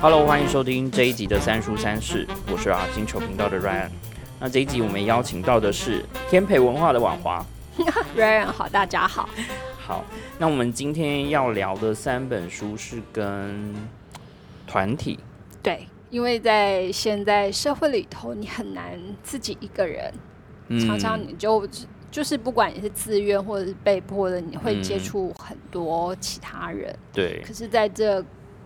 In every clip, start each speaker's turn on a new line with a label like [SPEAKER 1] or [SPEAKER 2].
[SPEAKER 1] Hello，欢迎收听这一集的三叔三世，我是啊星球频道的 Ryan。那这一集我们邀请到的是天培文化的婉华。
[SPEAKER 2] Ryan 好，大家好。
[SPEAKER 1] 好，那我们今天要聊的三本书是跟团体。
[SPEAKER 2] 对，因为在现在社会里头，你很难自己一个人，常常你就就是不管你是自愿或者是被迫的，你会接触很多其他人。
[SPEAKER 1] 对。
[SPEAKER 2] 可是在这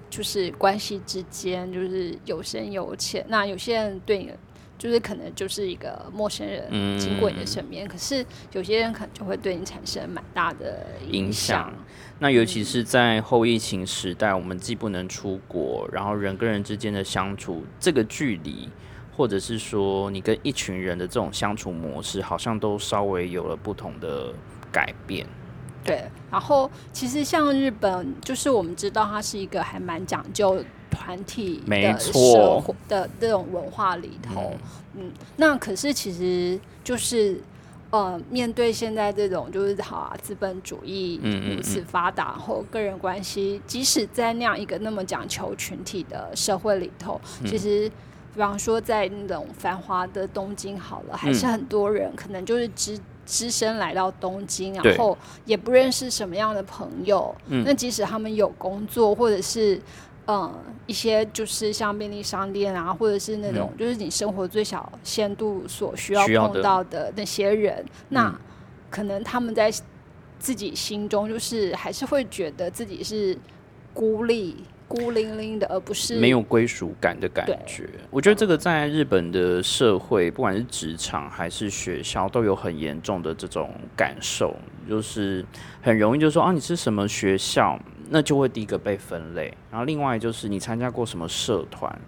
[SPEAKER 2] 就是关系之间，就是有深有浅。那有些人对你，就是可能就是一个陌生人经过你的身边，可是有些人可能就会对你产生蛮大的影响。
[SPEAKER 1] 那尤其是在后疫情时代，我们既不能出国，然后人跟人之间的相处，这个距离，或者是说你跟一群人的这种相处模式，好像都稍微有了不同的改变。
[SPEAKER 2] 对，然后其实像日本，就是我们知道它是一个还蛮讲究团体的社会的这种文化里头，嗯，那可是其实就是呃，面对现在这种就是好啊，资本主义如此发达，后个人关系，即使在那样一个那么讲求群体的社会里头，其实比方说在那种繁华的东京好了，还是很多人可能就是只。只身来到东京，然后也不认识什么样的朋友。那即使他们有工作，或者是嗯一些就是像便利商店啊，或者是那种就是你生活最小限度所需要碰到的那些人，那可能他们在自己心中就是还是会觉得自己是孤立。孤零零的，而不是
[SPEAKER 1] 没有归属感的感觉。我觉得这个在日本的社会，不管是职场还是学校，都有很严重的这种感受，就是很容易就说啊，你是什么学校，那就会第一个被分类。然后另外就是你参加过什么社团，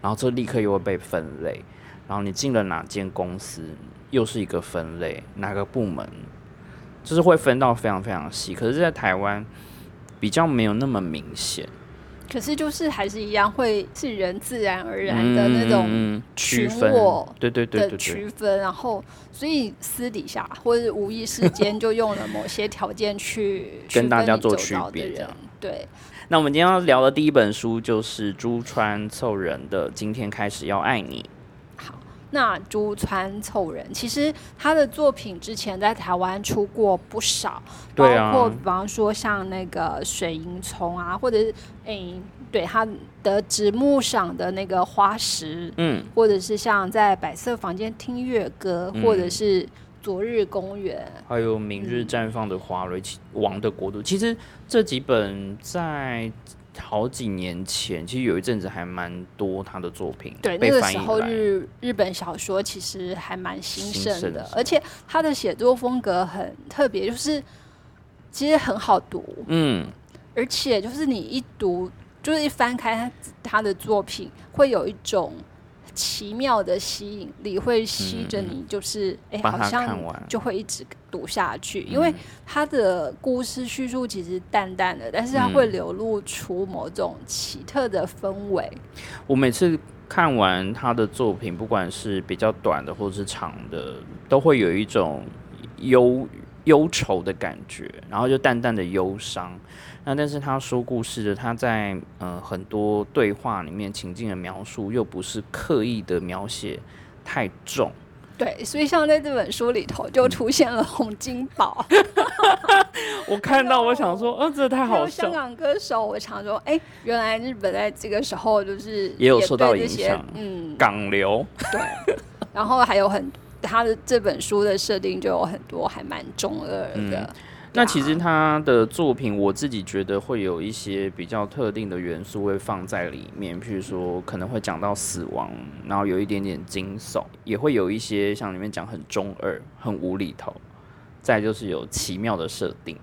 [SPEAKER 1] 然后这立刻又会被分类。然后你进了哪间公司，又是一个分类，哪个部门，就是会分到非常非常细。可是，在台湾比较没有那么明显。
[SPEAKER 2] 可是就是还是一样，会是人自然而然的那种
[SPEAKER 1] 区分，对对对
[SPEAKER 2] 的区分。然后，所以私底下或者无意之间就用了某些条件去
[SPEAKER 1] 跟大家做区别。这样
[SPEAKER 2] 对。
[SPEAKER 1] 那我们今天要聊的第一本书就是朱川凑人的《今天开始要爱你》。
[SPEAKER 2] 那珠川凑人，其实他的作品之前在台湾出过不少，包括比方说像那个水银虫啊，或者是诶，对他的直木赏的那个花石，嗯，或者是像在百色房间听乐歌，或者是昨日公园，
[SPEAKER 1] 还有明日绽放的花蕊，王的国度，其实这几本在。好几年前，其实有一阵子还蛮多他的作品。
[SPEAKER 2] 对，那个时候日日本小说其实还蛮兴盛的，而且他的写作风格很特别，就是其实很好读。嗯，而且就是你一读，就是一翻开他他的作品，会有一种。奇妙的吸引力会吸着你，就是哎，好像就会一直读下去。因为他的故事叙述其实淡淡的，但是他会流露出某种奇特的氛围。
[SPEAKER 1] 我每次看完他的作品，不管是比较短的或者是长的，都会有一种忧忧愁的感觉，然后就淡淡的忧伤。那但是他说故事的，他在呃很多对话里面情境的描述又不是刻意的描写太重，
[SPEAKER 2] 对，所以像在这本书里头就出现了洪金宝，
[SPEAKER 1] 我看到我想说，嗯，这太好笑。
[SPEAKER 2] 香港歌手，我常说，哎，原来日本在这个时候就是
[SPEAKER 1] 也有受到影响，嗯，港流，
[SPEAKER 2] 对，然后还有很他的这本书的设定就有很多还蛮中二的。
[SPEAKER 1] 那其实他的作品，我自己觉得会有一些比较特定的元素会放在里面，譬如说可能会讲到死亡，然后有一点点惊悚，也会有一些像里面讲很中二、很无厘头，再就是有奇妙的设定。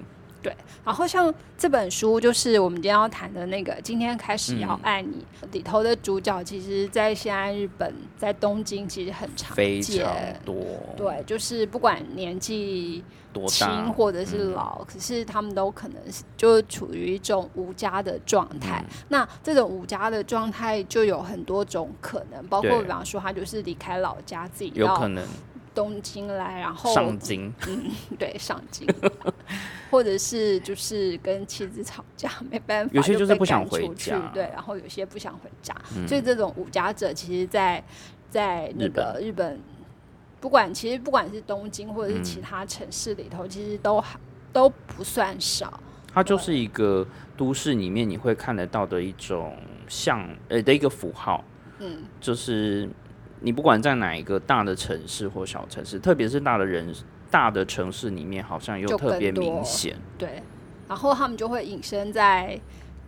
[SPEAKER 2] 对，然后像这本书，就是我们今天要谈的那个，今天开始要爱你里头的主角，其实，在现在日本，在东京其实很常见，
[SPEAKER 1] 多
[SPEAKER 2] 对，就是不管年纪轻或者是老，可是他们都可能是就处于一种无家的状态。那这种无家的状态就有很多种可能，包括比方说他就是离开老家，自己
[SPEAKER 1] 有可能。
[SPEAKER 2] 东京来，然后
[SPEAKER 1] 上京，
[SPEAKER 2] 嗯，对，上京，或者是就是跟妻子吵架，没办法，
[SPEAKER 1] 有些就是不想回家，
[SPEAKER 2] 对，然后有些不想回家，所以这种无家者，其实，在在那个日本，不管其实不管是东京或者是其他城市里头，其实都都不算少。
[SPEAKER 1] 它就是一个都市里面你会看得到的一种像呃的一个符号，嗯，就是。你不管在哪一个大的城市或小城市，特别是大的人大的城市里面，好像又特别明显。
[SPEAKER 2] 对，然后他们就会隐身在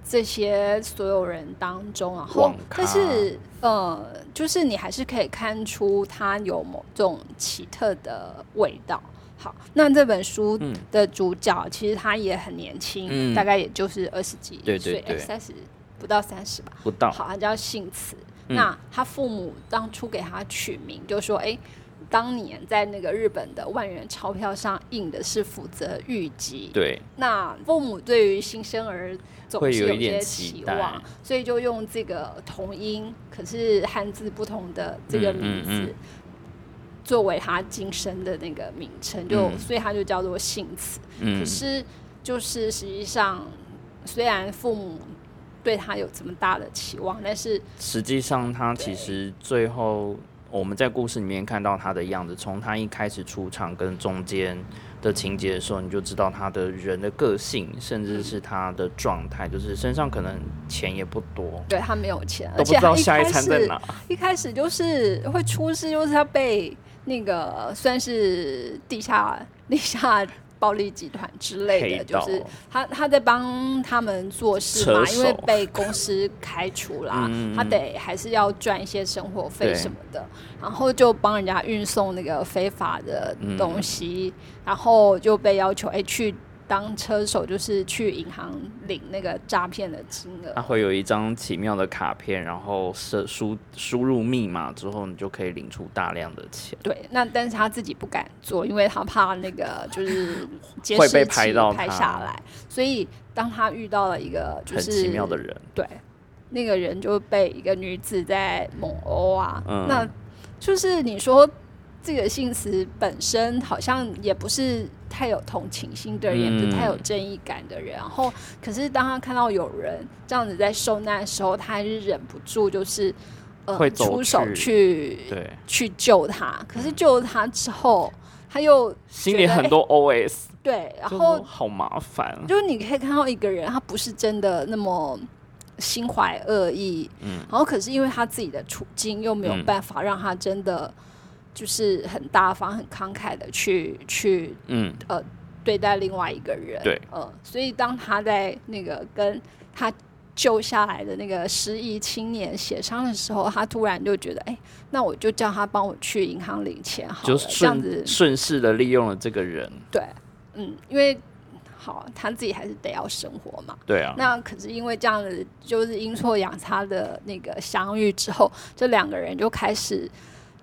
[SPEAKER 2] 这些所有人当中，然后但是呃，就是你还是可以看出它有某种奇特的味道。好，那这本书的主角其实他也很年轻，大概也就是二十几岁，三十不到三十吧，
[SPEAKER 1] 不到。
[SPEAKER 2] 好，他叫幸慈。那他父母当初给他取名，就说：“哎，当年在那个日本的万元钞票上印的是福泽谕吉。”
[SPEAKER 1] 对。
[SPEAKER 2] 那父母对于新生儿总是有一些期望，所以就用这个同音，可是汉字不同的这个名字，作为他今生的那个名称，就所以他就叫做姓词。嗯。可是就是实际上，虽然父母。对他有这么大的期望，但是
[SPEAKER 1] 实际上他其实最后我们在故事里面看到他的样子，从他一开始出场跟中间的情节的时候，你就知道他的人的个性，甚至是他的状态，就是身上可能钱也不多，
[SPEAKER 2] 对他没有钱，
[SPEAKER 1] 都不知道下一餐在哪。
[SPEAKER 2] 一开始就是会出事，就是他被那个算是地下地下。暴力集团之类的，就是他他在帮他们做事嘛，因为被公司开除啦，他得还是要赚一些生活费什么的，然后就帮人家运送那个非法的东西，然后就被要求哎去。当车手就是去银行领那个诈骗的金额，
[SPEAKER 1] 他会有一张奇妙的卡片，然后设输输入密码之后，你就可以领出大量的钱。
[SPEAKER 2] 对，那但是他自己不敢做，因为他怕那个就是
[SPEAKER 1] 会被拍到
[SPEAKER 2] 拍下来。所以当他遇到了一个就是
[SPEAKER 1] 奇妙的人，
[SPEAKER 2] 对，那个人就被一个女子在猛殴啊，那就是你说。这个姓词本身好像也不是太有同情心的人，也不太有正义感的人。然后，可是当他看到有人这样子在受难的时候，他还是忍不住，就是
[SPEAKER 1] 呃
[SPEAKER 2] 出手去
[SPEAKER 1] 对
[SPEAKER 2] 去救他。可是救了他之后，他又
[SPEAKER 1] 心里很多 OS。
[SPEAKER 2] 对，然后
[SPEAKER 1] 好麻烦。
[SPEAKER 2] 就是你可以看到一个人，他不是真的那么心怀恶意，嗯，然后可是因为他自己的处境，又没有办法让他真的。就是很大方、很慷慨的去去，嗯。呃，对待另外一个人，
[SPEAKER 1] 对，
[SPEAKER 2] 呃，所以当他在那个跟他救下来的那个失忆青年协商的时候，他突然就觉得，哎，那我就叫他帮我去银行领钱，好了，这样子。
[SPEAKER 1] 顺势的利用了这个人，
[SPEAKER 2] 对，嗯，因为好他自己还是得要生活嘛，
[SPEAKER 1] 对啊，
[SPEAKER 2] 那可是因为这样子，就是阴错阳差的那个相遇之后，这两个人就开始。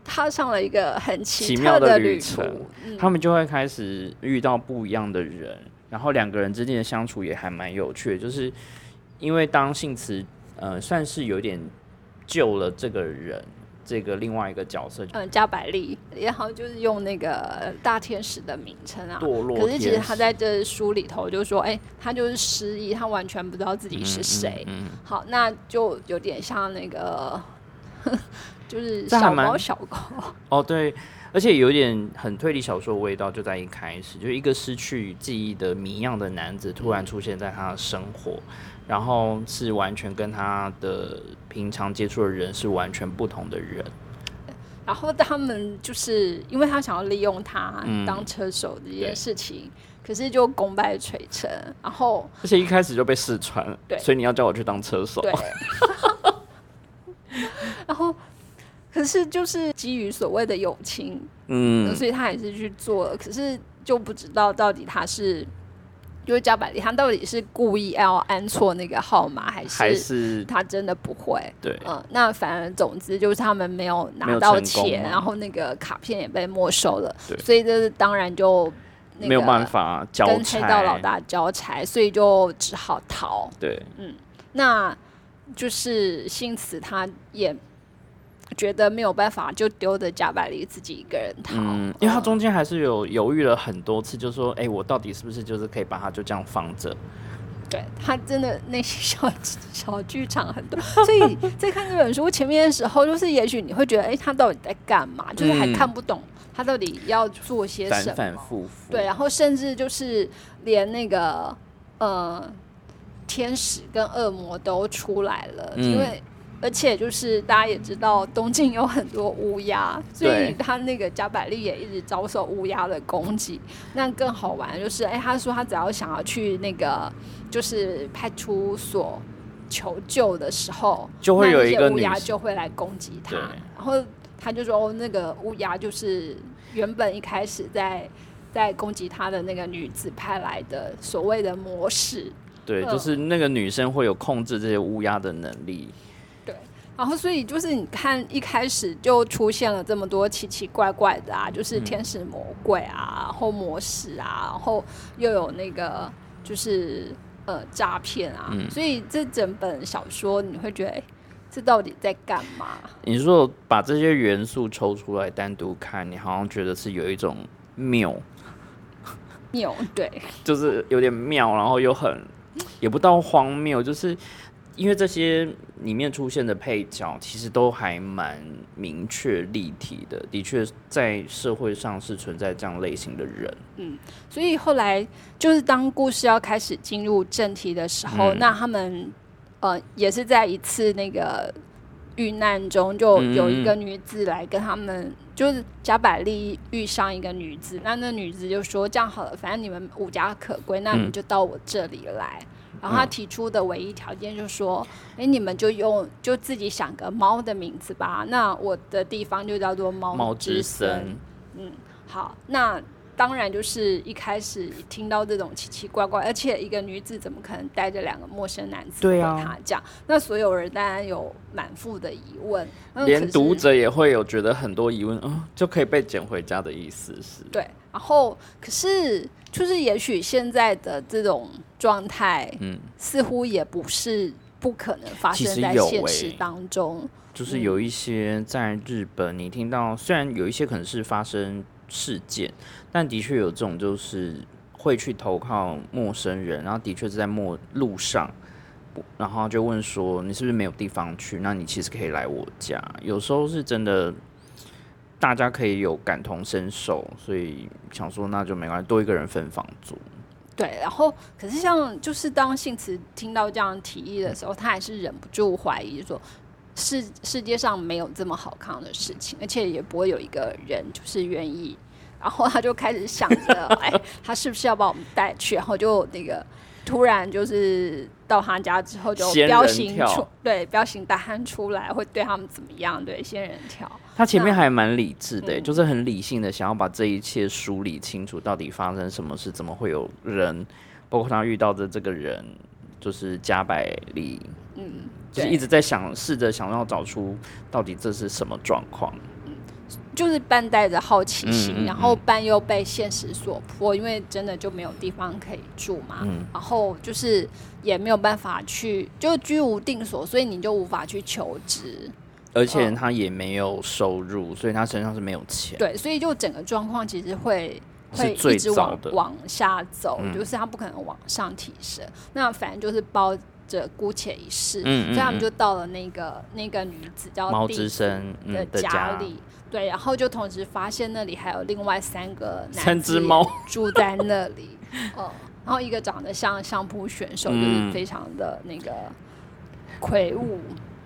[SPEAKER 2] 踏上了一个很奇
[SPEAKER 1] 妙
[SPEAKER 2] 的
[SPEAKER 1] 旅程，他们就会开始遇到不一样的人，然后两个人之间的相处也还蛮有趣的。就是因为当幸慈呃算是有点救了这个人，这个另外一个角色，
[SPEAKER 2] 嗯，加百利也好，就是用那个大天使的名称啊，
[SPEAKER 1] 堕落。
[SPEAKER 2] 可是其实他在这书里头就说，哎，他就是失忆，他完全不知道自己是谁。嗯好，那就有点像那个。就是小猫小狗
[SPEAKER 1] 哦，对，而且有点很推理小说的味道，就在一开始，就一个失去记忆的谜样的男子突然出现在他的生活，然后是完全跟他的平常接触的人是完全不同的人，
[SPEAKER 2] 然后他们就是因为他想要利用他当车手这件事情，可是就功败垂成，然后
[SPEAKER 1] 而且一开始就被试穿，
[SPEAKER 2] 对，
[SPEAKER 1] 所以你要叫我去当车手，
[SPEAKER 2] 对，然后。可是就是基于所谓的友情，嗯，所以他还是去做了。可是就不知道到底他是就是加百利，他到底是故意要按错那个号码，还是
[SPEAKER 1] 还是
[SPEAKER 2] 他真的不会？
[SPEAKER 1] 对，
[SPEAKER 2] 嗯，那反而总之就是他们没有拿到钱，然后那个卡片也被没收了，所以这当然就
[SPEAKER 1] 没有办法交跟
[SPEAKER 2] 黑道老大交差，所以就只好逃。
[SPEAKER 1] 对，
[SPEAKER 2] 嗯，那就是幸此他也。觉得没有办法，就丢着加百利自己一个人逃。嗯，
[SPEAKER 1] 因为他中间还是有犹豫了很多次，就说：“哎，我到底是不是就是可以把他就这样放着？”
[SPEAKER 2] 对他真的那些小 小剧场很多，所以 在看这本书前面的时候，就是也许你会觉得：“哎，他到底在干嘛？”就是还看不懂他到底要做些什么。
[SPEAKER 1] 反反复复。
[SPEAKER 2] 对，然后甚至就是连那个呃天使跟恶魔都出来了，因为。而且就是大家也知道，东京有很多乌鸦，所以他那个加百利也一直遭受乌鸦的攻击。那更好玩就是，哎，他说他只要想要去那个就是派出所求救的时候，
[SPEAKER 1] 就会有一个
[SPEAKER 2] 乌鸦就会来攻击他。然后他就说，哦，那个乌鸦就是原本一开始在在攻击他的那个女子派来的所谓的模式。
[SPEAKER 1] 对，就是那个女生会有控制这些乌鸦的能力。
[SPEAKER 2] 然后，所以就是你看，一开始就出现了这么多奇奇怪怪的啊，就是天使魔鬼啊，然后魔使啊，然后又有那个就是呃诈骗啊，所以这整本小说你会觉得，哎，这到底在干嘛？
[SPEAKER 1] 你说把这些元素抽出来单独看，你好像觉得是有一种妙，
[SPEAKER 2] 妙对，
[SPEAKER 1] 就是有点妙，然后又很也不到荒谬，就是。因为这些里面出现的配角，其实都还蛮明确立体的，的确在社会上是存在这样类型的人。
[SPEAKER 2] 嗯，所以后来就是当故事要开始进入正题的时候，那他们呃也是在一次那个遇难中，就有一个女子来跟他们，就是贾百利遇上一个女子，那那女子就说：“这样好了，反正你们无家可归，那你就到我这里来。”然后他提出的唯一条件就是说：“哎，你们就用就自己想个猫的名字吧。那我的地方就叫做猫猫之森。嗯，好。那当然就是一开始听到这种奇奇怪怪，而且一个女子怎么可能带着两个陌生男子
[SPEAKER 1] 对
[SPEAKER 2] 他讲？那所有人当然有满腹的疑问，
[SPEAKER 1] 连读者也会有觉得很多疑问啊，就可以被捡回家的意思是？
[SPEAKER 2] 对。然后可是。就是也许现在的这种状态，嗯，似乎也不是不可能发生在现实当中。
[SPEAKER 1] 就是有一些在日本，你听到虽然有一些可能是发生事件，但的确有这种就是会去投靠陌生人，然后的确是在陌路上，然后就问说你是不是没有地方去？那你其实可以来我家。有时候是真的。大家可以有感同身受，所以想说那就没关系，多一个人分房租。
[SPEAKER 2] 对，然后可是像就是当幸慈听到这样提议的时候，他还是忍不住怀疑说，世世界上没有这么好看的事情，而且也不会有一个人就是愿意。然后他就开始想着，哎，他是不是要把我们带去？然后就那个。突然就是到他家之后就彪形出对彪形大汉出来会对他们怎么样？对仙人跳，
[SPEAKER 1] 他前面还蛮理智的，就是很理性的想要把这一切梳理清楚，到底发生什么事，怎么会有人，包括他遇到的这个人，就是加百利，嗯，就是一直在想，试着想要找出到底这是什么状况。
[SPEAKER 2] 就是半带着好奇心，然后半又被现实所迫，因为真的就没有地方可以住嘛。然后就是也没有办法去，就居无定所，所以你就无法去求职。
[SPEAKER 1] 而且他也没有收入，所以他身上是没有钱。
[SPEAKER 2] 对，所以就整个状况其实会会一直往往下走，就是他不可能往上提升。那反正就是包着姑且一试，所以他们就到了那个那个女子叫
[SPEAKER 1] 猫之声
[SPEAKER 2] 的家里。对，然后就同时发现那里还有另外三个
[SPEAKER 1] 三只猫
[SPEAKER 2] 住在那里，嗯，然后一个长得像相扑选手，就是非常的那个魁梧，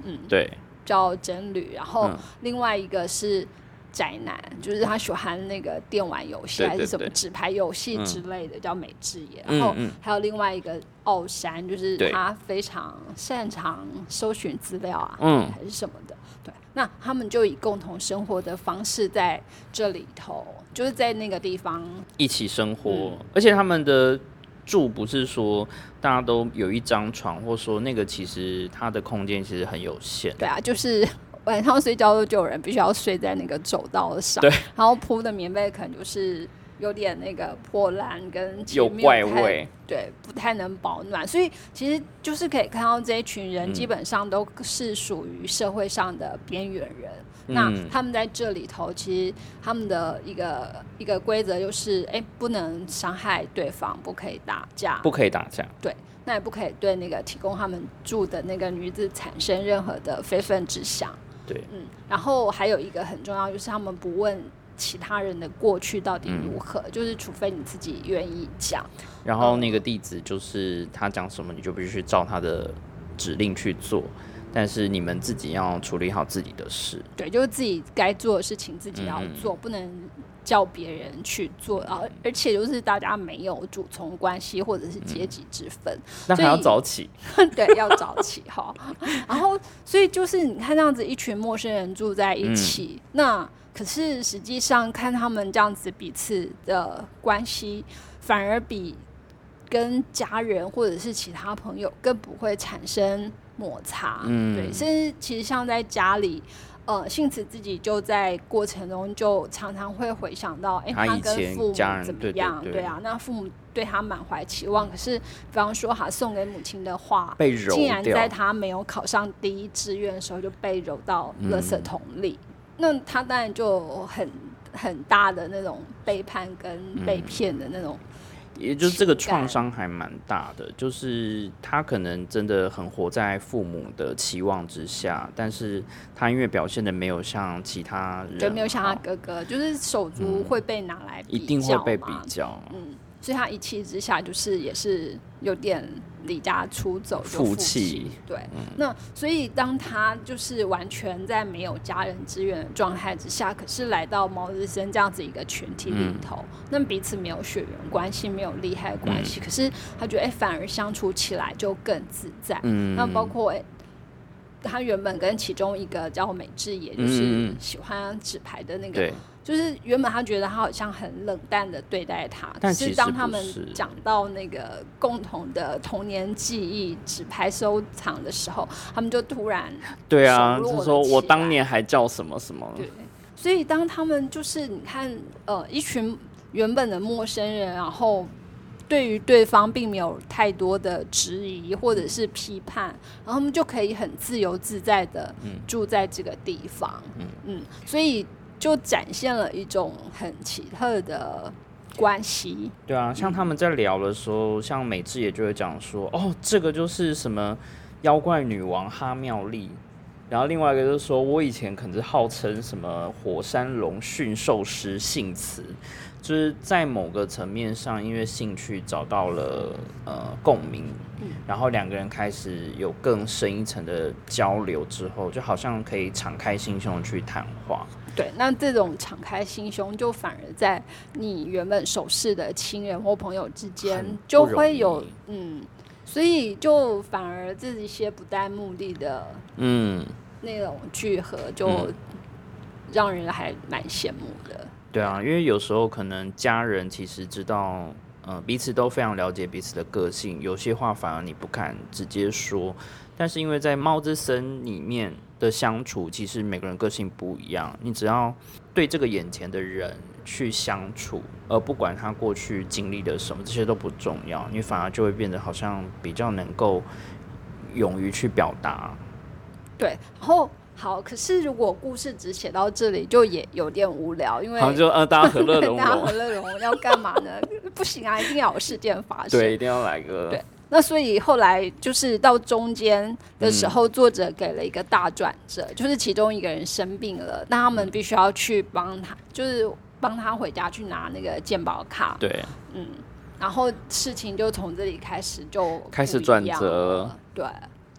[SPEAKER 2] 嗯，
[SPEAKER 1] 对，
[SPEAKER 2] 叫真吕，然后另外一个是宅男，就是他喜欢那个电玩游戏还是什么纸牌游戏之类的，叫美智也，然后还有另外一个奥山，就是他非常擅长搜寻资料啊，嗯，还是什么的。对那他们就以共同生活的方式在这里头，就是在那个地方
[SPEAKER 1] 一起生活，而且他们的住不是说大家都有一张床，或者说那个其实它的空间其实很有限。
[SPEAKER 2] 对啊，就是 晚上睡觉就有人必须要睡在那个走道上，
[SPEAKER 1] 对，
[SPEAKER 2] 然后铺的棉被可能就是有点那个破烂跟
[SPEAKER 1] 有怪味，
[SPEAKER 2] 对，不太能保暖。所以其实就是可以看到这一群人基本上都是属于社会上的边缘人。那他们在这里头，其实他们的一个一个规则就是，哎，不能伤害对方，不可以打架，
[SPEAKER 1] 不可以打架。
[SPEAKER 2] 对，那也不可以对那个提供他们住的那个女子产生任何的非分之想。
[SPEAKER 1] 对，
[SPEAKER 2] 嗯，然后还有一个很重要，就是他们不问其他人的过去到底如何，就是除非你自己愿意讲。
[SPEAKER 1] 然后那个弟子就是他讲什么，你就必须照他的指令去做。但是你们自己要处理好自己的事，
[SPEAKER 2] 对，就是自己该做的事情自己要做，不能叫别人去做啊！而且就是大家没有主从关系或者是阶级之分，
[SPEAKER 1] 那还要早起，
[SPEAKER 2] 对，要早起哈。然后，所以就是你看这样子一群陌生人住在一起，那可是实际上看他们这样子彼此的关系，反而比跟家人或者是其他朋友更不会产生。摩擦，对，甚至其实像在家里，呃，幸慈自己就在过程中就常常会回想到，哎，他跟父母怎么样？对。啊，那父母对他满怀期望，可是比方说他送给母亲的话，竟然在他没有考上第一志愿的时候就被揉到垃圾桶里，那他当然就很很大的那种背叛跟被骗的那种。
[SPEAKER 1] 也就是这个创伤还蛮大的，就是他可能真的很活在父母的期望之下，但是他因为表现的没有像其他人，
[SPEAKER 2] 就没有像他哥哥，就是手足会被拿来
[SPEAKER 1] 一定会被比较，
[SPEAKER 2] 嗯。所以他一气之下，就是也是有点离家出走就，
[SPEAKER 1] 负气。
[SPEAKER 2] 对，那所以当他就是完全在没有家人支援的状态之下，可是来到毛日生这样子一个群体里头，那彼此没有血缘关系，没有利害关系，可是他觉得哎，反而相处起来就更自在。嗯，那包括哎，他原本跟其中一个叫美智，也就是喜欢纸牌的那个。就是原本他觉得他好像很冷淡的对待他，
[SPEAKER 1] 但
[SPEAKER 2] 是当他们讲到那个共同的童年记忆纸牌收藏的时候，他们就突然
[SPEAKER 1] 对啊，就说我当年还叫什么什么。
[SPEAKER 2] 对，所以当他们就是你看呃一群原本的陌生人，然后对于对方并没有太多的质疑或者是批判，然后他们就可以很自由自在的住在这个地方。嗯嗯，所以。就展现了一种很奇特的关系。
[SPEAKER 1] 对啊，像他们在聊的时候，像美智也就会讲说：“哦，这个就是什么妖怪女王哈妙丽。”然后另外一个就是说：“我以前可能是号称什么火山龙驯兽师幸词。”就是在某个层面上，因为兴趣找到了呃共鸣，然后两个人开始有更深一层的交流之后，就好像可以敞开心胸去谈话。
[SPEAKER 2] 对，那这种敞开心胸，就反而在你原本熟识的亲人或朋友之间，就会有嗯，所以就反而这一些不带目的的嗯那种聚合，就让人还蛮羡慕的。
[SPEAKER 1] 对啊，因为有时候可能家人其实知道，呃，彼此都非常了解彼此的个性，有些话反而你不敢直接说。但是因为在猫之森里面的相处，其实每个人个性不一样，你只要对这个眼前的人去相处，而不管他过去经历的什么，这些都不重要，你反而就会变得好像比较能够勇于去表达。
[SPEAKER 2] 对，然后。好，可是如果故事只写到这里，就也有点无聊，因为
[SPEAKER 1] 就呃，大家和乐融融，
[SPEAKER 2] 大家和乐融融要干嘛呢？不行啊，一定要有事件发
[SPEAKER 1] 生，对，一定要来个
[SPEAKER 2] 对。那所以后来就是到中间的时候，作者给了一个大转折，就是其中一个人生病了，那他们必须要去帮他，就是帮他回家去拿那个健保卡，
[SPEAKER 1] 对，
[SPEAKER 2] 嗯，然后事情就从这里开始就
[SPEAKER 1] 开始转折，
[SPEAKER 2] 对。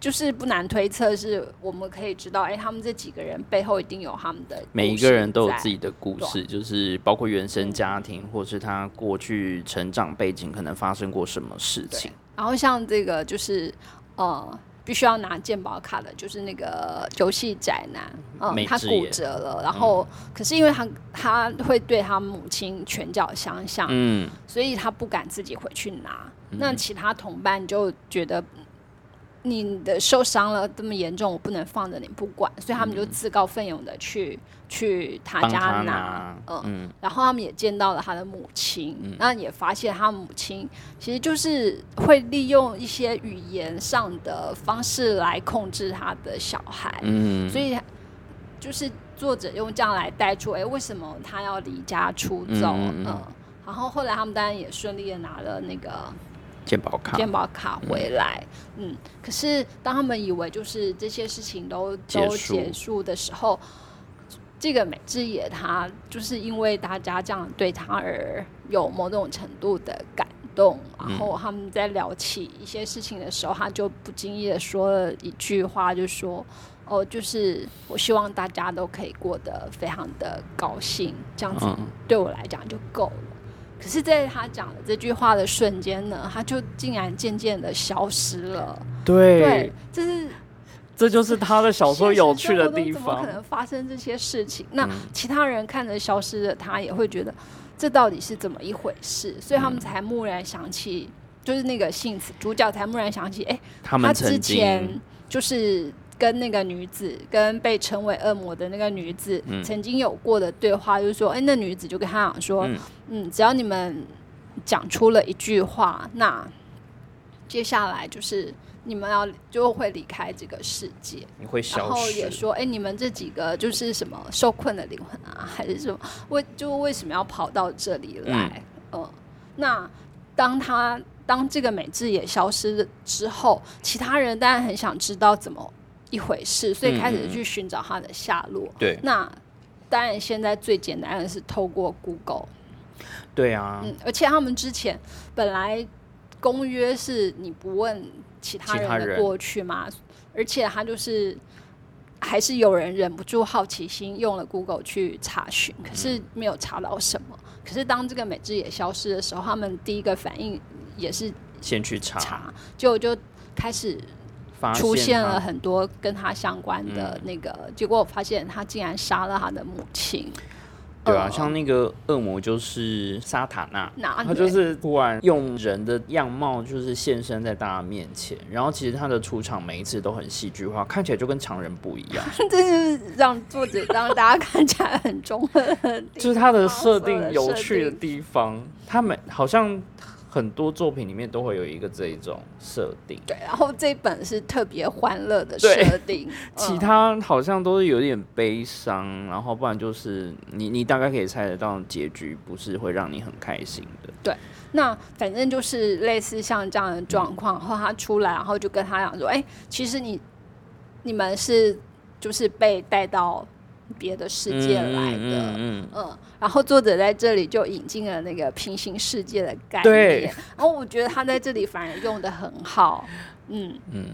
[SPEAKER 2] 就是不难推测，是我们可以知道，哎，他们这几个人背后一定有他们的
[SPEAKER 1] 每一个人都有自己的故事，就是包括原生家庭，或是他过去成长背景可能发生过什么事情。
[SPEAKER 2] 然后像这个就是呃，必须要拿鉴宝卡的，就是那个游戏宅男，嗯，他骨折了，然后可是因为他他会对他母亲拳脚相向，嗯，所以他不敢自己回去拿。那其他同伴就觉得。你的受伤了这么严重，我不能放着你不管，所以他们就自告奋勇的去去他家拿，嗯，然后他们也见到了他的母亲，那也发现他母亲其实就是会利用一些语言上的方式来控制他的小孩，嗯，所以就是作者用这样来带出，哎，为什么他要离家出走？嗯，然后后来他们当然也顺利的拿了那个。
[SPEAKER 1] 鉴宝卡，
[SPEAKER 2] 鉴宝卡回来，嗯，可是当他们以为就是这些事情都都结束的时候，这个美智也他就是因为大家这样对他而有某种程度的感动，然后他们在聊起一些事情的时候，他就不经意的说了一句话，就说：“哦，就是我希望大家都可以过得非常的高兴，这样子对我来讲就够了。”可是，在他讲了这句话的瞬间呢，他就竟然渐渐的消失了。
[SPEAKER 1] 对，
[SPEAKER 2] 这是
[SPEAKER 1] 这就是他的小说有趣的地方。怎
[SPEAKER 2] 么可能发生这些事情？那其他人看着消失的他，也会觉得这到底是怎么一回事？所以他们才蓦然想起，就是那个幸子主角才蓦然想起，哎，
[SPEAKER 1] 他
[SPEAKER 2] 之前就是。跟那个女子，跟被称为恶魔的那个女子，曾经有过的对话，就是说，哎，那女子就跟他讲说，嗯，只要你们讲出了一句话，那接下来就是你们要就会离开这个世界，
[SPEAKER 1] 你会消失。
[SPEAKER 2] 然后也说，哎，你们这几个就是什么受困的灵魂啊，还是什么？为就为什么要跑到这里来？嗯，那当他当这个美智也消失了之后，其他人当然很想知道怎么。一回事，所以开始去寻找他的下落。
[SPEAKER 1] 对，
[SPEAKER 2] 那当然现在最简单的是透过 Google。
[SPEAKER 1] 对啊，
[SPEAKER 2] 嗯，而且他们之前本来公约是你不问其他人的过去吗，而且他就是还是有人忍不住好奇心用了 Google 去查询，可是没有查到什么。可是当这个美智也消失的时候，他们第一个反应也是
[SPEAKER 1] 先去查，
[SPEAKER 2] 查就就开始。出现了很多跟他相关的那个，结果我发现他竟然杀了他的母亲。
[SPEAKER 1] 对啊，像那个恶魔就是沙塔纳，他就是突然用人的样貌就是现身在大家面前，然后其实他的出场每一次都很戏剧化，看起来就跟常人不一样。
[SPEAKER 2] 这就是让作者让大家看起来很中二，
[SPEAKER 1] 就是他的设定有趣的地方，他每好像。很多作品里面都会有一个这一种设定，
[SPEAKER 2] 对，然后这一本是特别欢乐的设定，
[SPEAKER 1] 其他好像都是有点悲伤，然后不然就是你你大概可以猜得到结局不是会让你很开心的。
[SPEAKER 2] 对，那反正就是类似像这样的状况，然后他出来，然后就跟他讲说：“哎，其实你你们是就是被带到。”别的世界来的，嗯，然后作者在这里就引进了那个平行世界的概念，然后我觉得他在这里反而用的很好，嗯嗯，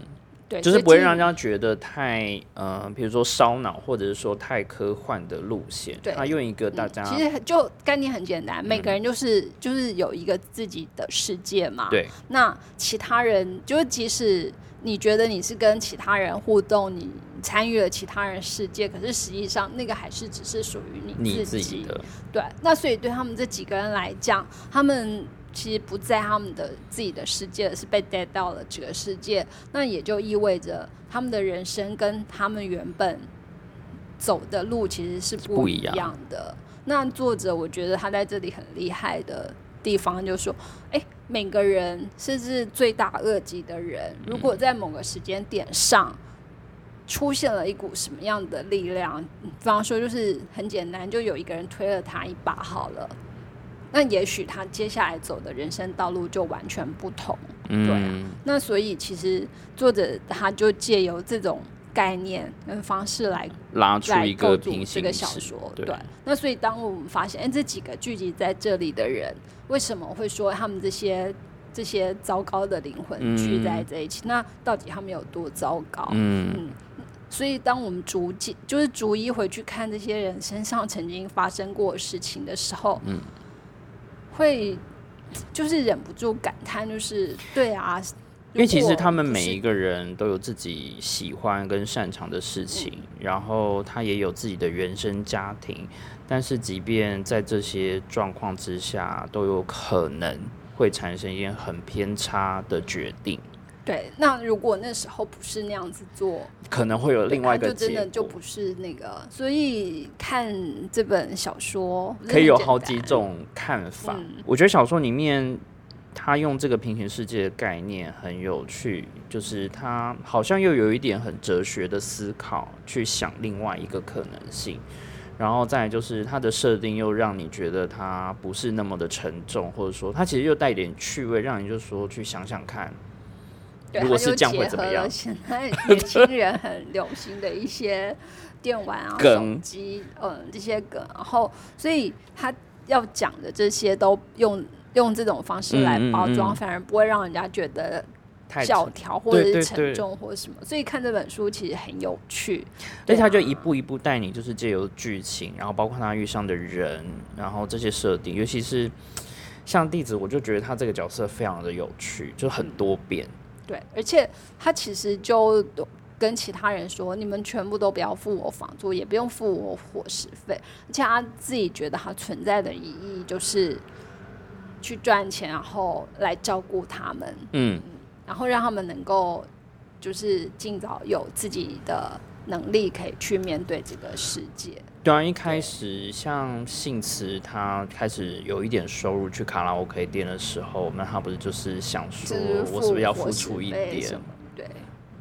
[SPEAKER 2] 对，
[SPEAKER 1] 就是不会让人家觉得太呃，比如说烧脑或者是说太科幻的路线，他用一个大家
[SPEAKER 2] 其实就概念很简单，每个人就是就是有一个自己的世界嘛，
[SPEAKER 1] 对，
[SPEAKER 2] 那其他人就是即使。你觉得你是跟其他人互动，你参与了其他人世界，可是实际上那个还是只是属于你自己
[SPEAKER 1] 的。
[SPEAKER 2] 对，那所以对他们这几个人来讲，他们其实不在他们的自己的世界，是被带到了这个世界。那也就意味着他们的人生跟他们原本走的路其实是不一样的。那作者我觉得他在这里很厉害的。地方就说，哎，每个人甚至罪大恶极的人，如果在某个时间点上出现了一股什么样的力量，比方说就是很简单，就有一个人推了他一把好了，那也许他接下来走的人生道路就完全不同。对啊，那所以其实作者他就借由这种。概念跟方式来
[SPEAKER 1] 拉出一个平
[SPEAKER 2] 行这个小说，对。那所以当我们发现，哎，这几个聚集在这里的人，为什么会说他们这些这些糟糕的灵魂聚在在一起？那到底他们有多糟糕？嗯嗯。所以当我们逐渐就是逐一回去看这些人身上曾经发生过事情的时候，嗯，会就是忍不住感叹，就是对啊。
[SPEAKER 1] 因为其实他们每一个人都有自己喜欢跟擅长的事情，然后他也有自己的原生家庭，但是即便在这些状况之下，都有可能会产生一些很偏差的决定。
[SPEAKER 2] 对，那如果那时候不是那样子做，
[SPEAKER 1] 可能会有另外一个
[SPEAKER 2] 就真的就不是那个。所以看这本小说
[SPEAKER 1] 可以有好几种看法。我觉得小说里面他用这个平行世界的概念很有趣，就是他好像又有一点很哲学的思考，去想另外一个可能性。然后再就是它的设定又让你觉得它不是那么的沉重，或者说它其实又带点趣味，让你就说去想想看。如果是这样会怎么样？
[SPEAKER 2] 现在年轻人很流行的一些电玩啊、手机，嗯，这些梗，然后所以他要讲的这些都用用这种方式来包装，反而不会让人家觉得教条或者是沉重或者什么。所以看这本书其实很有趣，
[SPEAKER 1] 所以他就一步一步带你，就是借由剧情，然后包括他遇上的人，然后这些设定，尤其是像弟子，我就觉得他这个角色非常的有趣，就很多变。
[SPEAKER 2] 对，而且他其实就跟其他人说：“你们全部都不要付我房租，也不用付我伙食费。”而且他自己觉得他存在的意义就是去赚钱，然后来照顾他们，嗯，然后让他们能够就是尽早有自己的能力，可以去面对这个世界。
[SPEAKER 1] 对啊，一开始像信慈他开始有一点收入去卡拉 OK 店的时候，那他不是就是想说，我是不是要付出一点？
[SPEAKER 2] 对。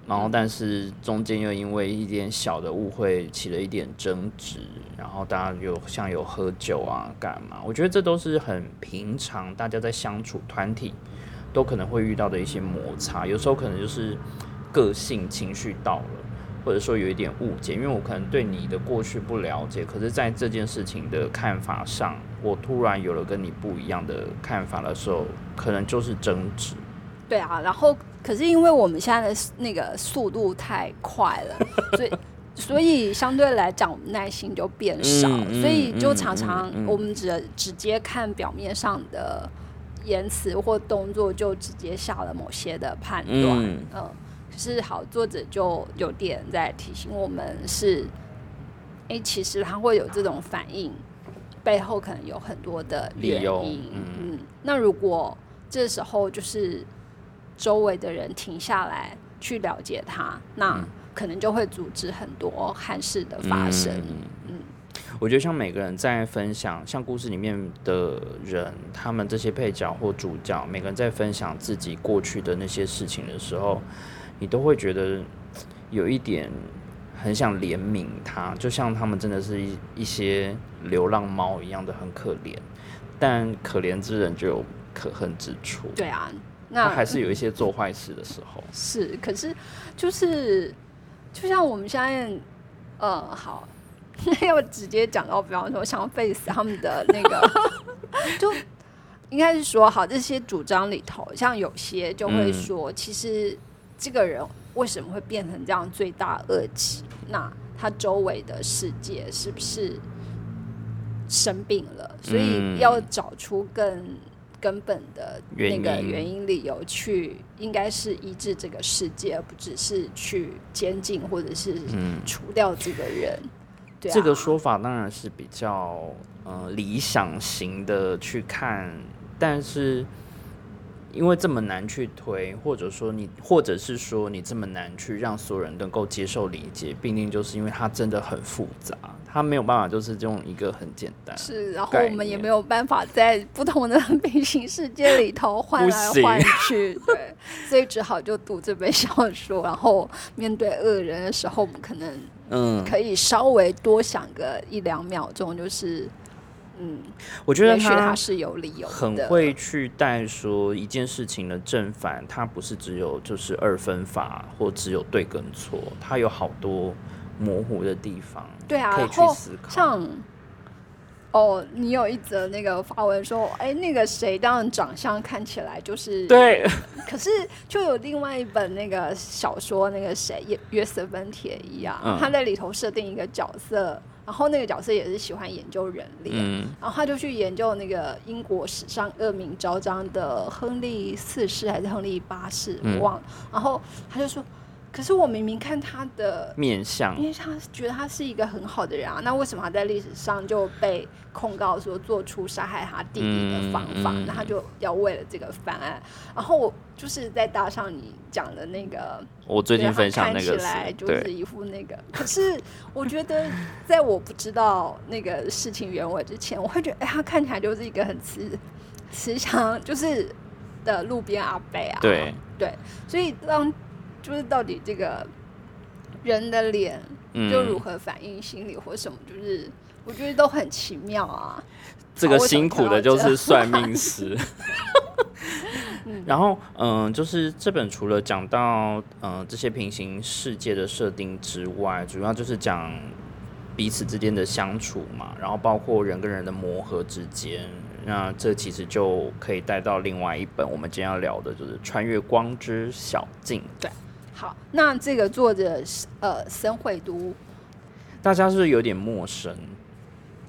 [SPEAKER 1] 然后，但是中间又因为一点小的误会起了一点争执，然后大家有像有喝酒啊，干嘛？我觉得这都是很平常，大家在相处团体都可能会遇到的一些摩擦，有时候可能就是个性情绪到了。或者说有一点误解，因为我可能对你的过去不了解，可是在这件事情的看法上，我突然有了跟你不一样的看法的时候，可能就是争执。
[SPEAKER 2] 对啊，然后可是因为我们现在的那个速度太快了，所以所以相对来讲耐心就变少，所以就常常我们只直接看表面上的言辞或动作，就直接下了某些的判断，嗯。是好，作者就有点在提醒我们是，哎，其实他会有这种反应，背后可能有很多的原因。嗯，那如果这时候就是周围的人停下来去了解他，那可能就会阻止很多憾事的发生。嗯，
[SPEAKER 1] 我觉得像每个人在分享，像故事里面的人，他们这些配角或主角，每个人在分享自己过去的那些事情的时候。你都会觉得有一点很想怜悯他，就像他们真的是一一些流浪猫一样的很可怜，但可怜之人就有可恨之处。
[SPEAKER 2] 对啊，那
[SPEAKER 1] 还是有一些做坏事的时候。
[SPEAKER 2] 是，可是就是就像我们现在，呃，好，要直接讲到，比方说像 Face 他们的那个，就应该是说，好，这些主张里头，像有些就会说，其实。这个人为什么会变成这样罪大恶极？那他周围的世界是不是生病了？所以要找出更根本的那个原因理由，去应该是医治这个世界，而不只是去监禁或者是除掉这个人。
[SPEAKER 1] 这个说法当然是比较呃理想型的去看，但是。因为这么难去推，或者说你，或者是说你这么难去让所有人能够接受理解，必定就是因为它真的很复杂，它没有办法就是用一个很简单。
[SPEAKER 2] 是，然后我们也没有办法在不同的 平行世界里头换来换去，对，所以只好就读这本小说，然后面对恶人的时候，我们可能嗯可以稍微多想个一两秒钟，就是。
[SPEAKER 1] 嗯，我觉得
[SPEAKER 2] 他是有理由，
[SPEAKER 1] 很会去带说一件事情的正反，他不是只有就是二分法或只有对跟错，他有好多模糊的地方。
[SPEAKER 2] 对啊，
[SPEAKER 1] 可以去思考。
[SPEAKER 2] 像哦，你有一则那个发文说，哎，那个谁当然长相看起来就是
[SPEAKER 1] 对，
[SPEAKER 2] 可是就有另外一本那个小说，那个谁约约瑟芬铁一样，他在里头设定一个角色。然后那个角色也是喜欢研究人脸，然后他就去研究那个英国史上恶名昭彰的亨利四世还是亨利八世，我忘了。然后他就说。可是我明明看他的
[SPEAKER 1] 面相，
[SPEAKER 2] 因为他觉得他是一个很好的人啊，那为什么他在历史上就被控告说做出杀害他弟弟的方法？那他就要为了这个翻案。然后我就是在搭上你讲的那个，
[SPEAKER 1] 我最近分享那个，
[SPEAKER 2] 看起来就是一副那个。可是我觉得，在我不知道那个事情原委之前，我会觉得，哎，他看起来就是一个很慈慈祥，就是的路边阿伯啊。
[SPEAKER 1] 对
[SPEAKER 2] 对，所以当。就是到底这个人的脸就如何反映心理或什么，就是我觉得都很奇妙啊。
[SPEAKER 1] 这个辛苦的就是算命师。然后，嗯，就是这本除了讲到嗯这些平行世界的设定之外，主要就是讲彼此之间的相处嘛，然后包括人跟人的磨合之间。那这其实就可以带到另外一本我们今天要聊的，就是《穿越光之小径》。
[SPEAKER 2] 对。好，那这个作者是呃森惠都，
[SPEAKER 1] 大家是不是有点陌生？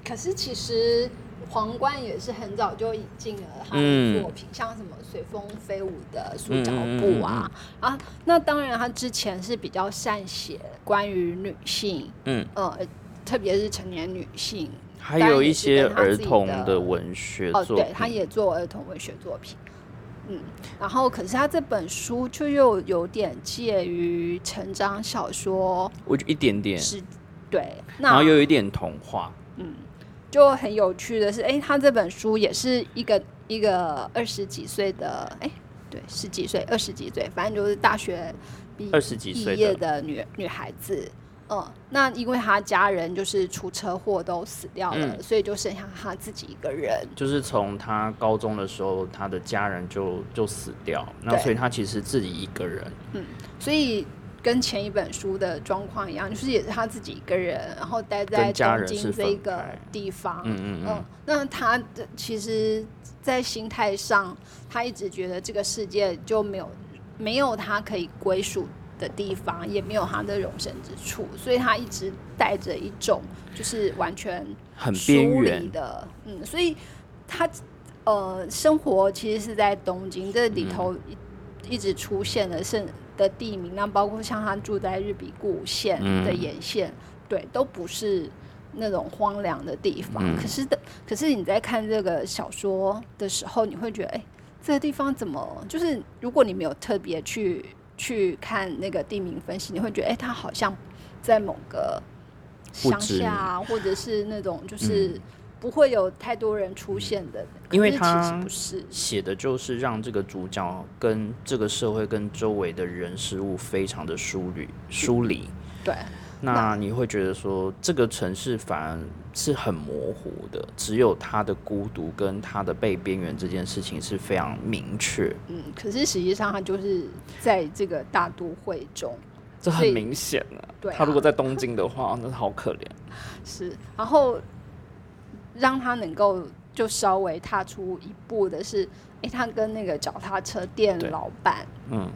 [SPEAKER 2] 可是其实皇冠也是很早就引进了他的作品，像什么随风飞舞的塑胶布啊啊，那当然他之前是比较善写关于女性，嗯呃，特别是成年女性，
[SPEAKER 1] 还有一些儿童的文学作品，
[SPEAKER 2] 对，他也做儿童文学作品。嗯，然后可是他这本书就又有点介于成长小说，
[SPEAKER 1] 我就一点点。
[SPEAKER 2] 是，对，
[SPEAKER 1] 然后又有一点童话，
[SPEAKER 2] 嗯，就很有趣的是，哎，他这本书也是一个一个二十几岁的，哎，对，十几岁、二十几岁，反正就是大学毕
[SPEAKER 1] 二十几
[SPEAKER 2] 岁毕业的女女孩子。嗯，那因为他家人就是出车祸都死掉了，所以就剩下他自己一个人。
[SPEAKER 1] 就是从他高中的时候，他的家人就就死掉，那所以他其实自己一个人。
[SPEAKER 2] 嗯，所以跟前一本书的状况一样，就是也是他自己一个人，然后待在东京这个地方。嗯嗯嗯。那他的其实，在心态上，他一直觉得这个世界就没有没有他可以归属。的地方也没有他的容身之处，所以他一直带着一种就是完全
[SPEAKER 1] 很边缘
[SPEAKER 2] 的，嗯，所以他呃生活其实是在东京这里头一一直出现的是的地名，那包括像他住在日比谷线的沿线，对，都不是那种荒凉的地方。可是的，可是你在看这个小说的时候，你会觉得，哎，这个地方怎么就是如果你没有特别去。去看那个地名分析，你会觉得，哎，它好像在某个乡下，或者是那种就是不会有太多人出现的。
[SPEAKER 1] 因为他不是写的就是让这个主角跟这个社会跟周围的人事物非常的疏离疏离。
[SPEAKER 2] 对。
[SPEAKER 1] 那你会觉得说，这个城市反而是很模糊的，只有他的孤独跟他的被边缘这件事情是非常明确。
[SPEAKER 2] 嗯，可是实际上他就是在这个大都会中，
[SPEAKER 1] 这很明显啊。
[SPEAKER 2] 对，
[SPEAKER 1] 他如果在东京的话，那是好可怜。
[SPEAKER 2] 是，然后让他能够就稍微踏出一步的是，哎，他跟那个脚踏车店老板，嗯。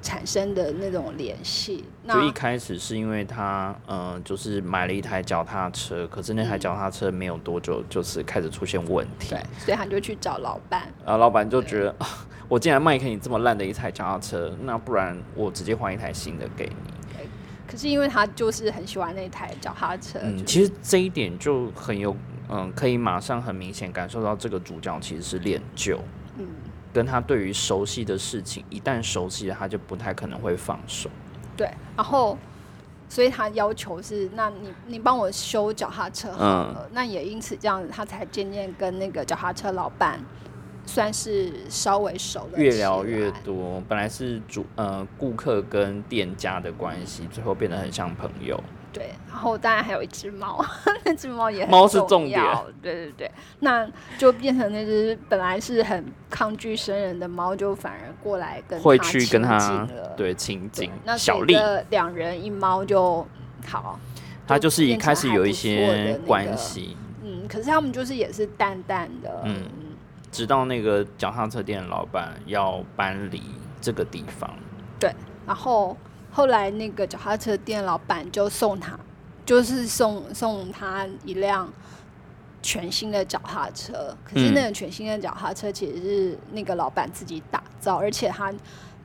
[SPEAKER 2] 产生的那种联系，
[SPEAKER 1] 就一开始是因为他，嗯，就是买了一台脚踏车，可是那台脚踏车没有多久，就是开始出现问题，
[SPEAKER 2] 对，所以他就去找老板，
[SPEAKER 1] 然后老板就觉得，我竟然卖给你这么烂的一台脚踏车，那不然我直接换一台新的给你。
[SPEAKER 2] 可是因为他就是很喜欢那台脚踏车，
[SPEAKER 1] 嗯，其实这一点就很有，嗯，可以马上很明显感受到这个主角其实是恋旧，嗯。跟他对于熟悉的事情，一旦熟悉了，他就不太可能会放手。
[SPEAKER 2] 对，然后，所以他要求是，那你你帮我修脚踏车好了。那也因此这样子，他才渐渐跟那个脚踏车老板算是稍微熟了。
[SPEAKER 1] 越聊越多，本来是主呃顾客跟店家的关系，最后变得很像朋友。
[SPEAKER 2] 对，然后当然还有一只猫，那只猫也
[SPEAKER 1] 猫是重点。
[SPEAKER 2] 对对对，那就变成那只本来是很抗拒生人的猫，就反而过来跟
[SPEAKER 1] 会去跟
[SPEAKER 2] 他
[SPEAKER 1] 了。对，亲近。
[SPEAKER 2] 那
[SPEAKER 1] 小丽
[SPEAKER 2] 两人一猫就好，
[SPEAKER 1] 他就是一开始有一些关系。
[SPEAKER 2] 嗯，可是他们就是也是淡淡的。嗯，
[SPEAKER 1] 直到那个脚踏车店老板要搬离这个地方。
[SPEAKER 2] 对，然后。后来那个脚踏车店老板就送他，就是送送他一辆全新的脚踏车，可是那个全新的脚踏车其实是那个老板自己打造，而且他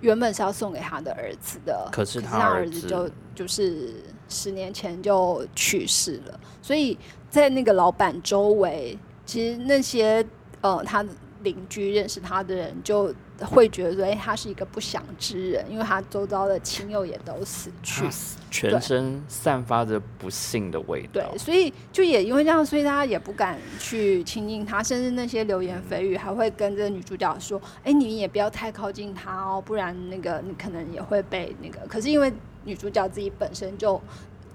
[SPEAKER 2] 原本是要送给他的儿子的，
[SPEAKER 1] 可是
[SPEAKER 2] 他
[SPEAKER 1] 儿
[SPEAKER 2] 子就就是十年前就去世了，所以在那个老板周围，其实那些呃他邻居认识他的人就。会觉得他是一个不祥之人，因为他周遭的亲友也都死去，
[SPEAKER 1] 全身散发着不幸的味道。
[SPEAKER 2] 对，所以就也因为这样，所以大家也不敢去亲近他，甚至那些流言蜚语还会跟着女主角说，哎，你也不要太靠近他哦，不然那个你可能也会被那个。可是因为女主角自己本身就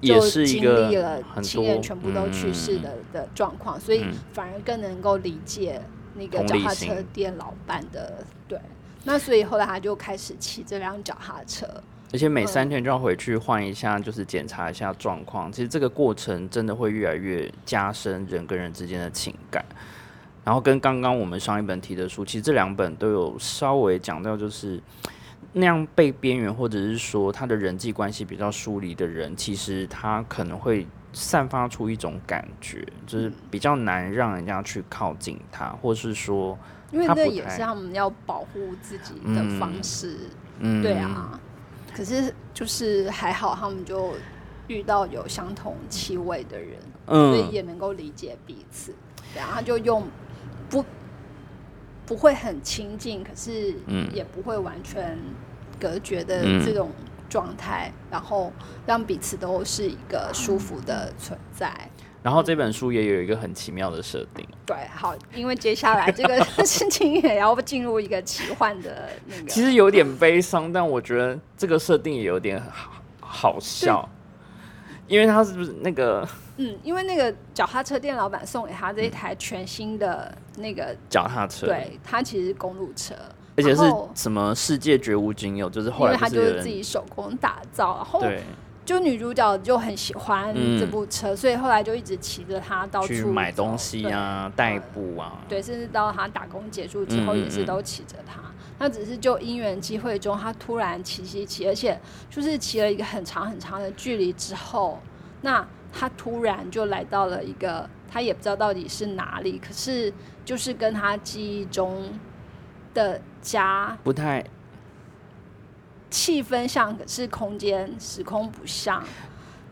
[SPEAKER 1] 就
[SPEAKER 2] 经历了亲人全部都去世的的状况，所以反而更能够理解那个脚踏车店老板的对。那所以后来他就开始骑这辆脚踏车，
[SPEAKER 1] 而且每三天就要回去换一下，就是检查一下状况。其实这个过程真的会越来越加深人跟人之间的情感。然后跟刚刚我们上一本提的书，其实这两本都有稍微讲到，就是那样被边缘，或者是说他的人际关系比较疏离的人，其实他可能会散发出一种感觉，就是比较难让人家去靠近他，或是说。
[SPEAKER 2] 因为那也是他们要保护自己的方式，嗯对啊。可是就是还好，他们就遇到有相同气味的人，所以也能够理解彼此。然后他就用不不会很亲近，可是也不会完全隔绝的这种状态，然后让彼此都是一个舒服的存在。
[SPEAKER 1] 然后这本书也有一个很奇妙的设定。
[SPEAKER 2] 对，好，因为接下来这个事情也要进入一个奇幻的那个。
[SPEAKER 1] 其实有点悲伤，但我觉得这个设定也有点好好笑，因为他是不是那个？
[SPEAKER 2] 嗯，因为那个脚踏车店老板送给他这一台全新的那个
[SPEAKER 1] 脚踏车，
[SPEAKER 2] 对，他其实是公路车，
[SPEAKER 1] 而且是什么世界绝无仅有，就是后来他
[SPEAKER 2] 就是自己手工打造，然后。就女主角就很喜欢这部车，所以后来就一直骑着它到处
[SPEAKER 1] 买东西啊、代步啊。
[SPEAKER 2] 对，甚至到他打工结束之后，也是都骑着它。那只是就因缘机会中，他突然骑骑骑，而且就是骑了一个很长很长的距离之后，那他突然就来到了一个他也不知道到底是哪里，可是就是跟他记忆中的家
[SPEAKER 1] 不太。
[SPEAKER 2] 气氛像，可是空间时空不像。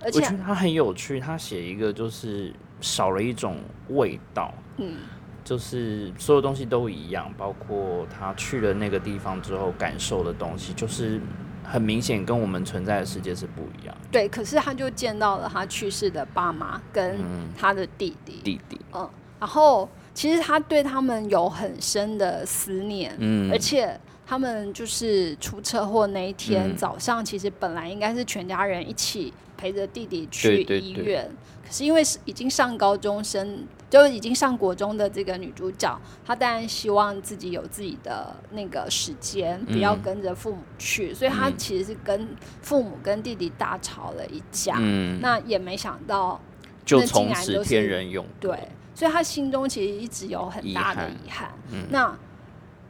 [SPEAKER 2] 而且
[SPEAKER 1] 他很有趣，他写一个就是少了一种味道，嗯，就是所有东西都一样，包括他去了那个地方之后感受的东西，就是很明显跟我们存在的世界是不一样。
[SPEAKER 2] 对，可是他就见到了他去世的爸妈跟他的弟弟，
[SPEAKER 1] 弟弟，
[SPEAKER 2] 嗯，然后其实他对他们有很深的思念，嗯，而且。他们就是出车祸那一天早上，其实本来应该是全家人一起陪着弟弟去医院，可是因为是已经上高中生，就已经上国中的这个女主角，她当然希望自己有自己的那个时间，不要跟着父母去，所以她其实是跟父母跟弟弟大吵了一架。那也没想到，
[SPEAKER 1] 就从此天人永
[SPEAKER 2] 对，所以他心中其实一直有很大的遗憾。嗯那。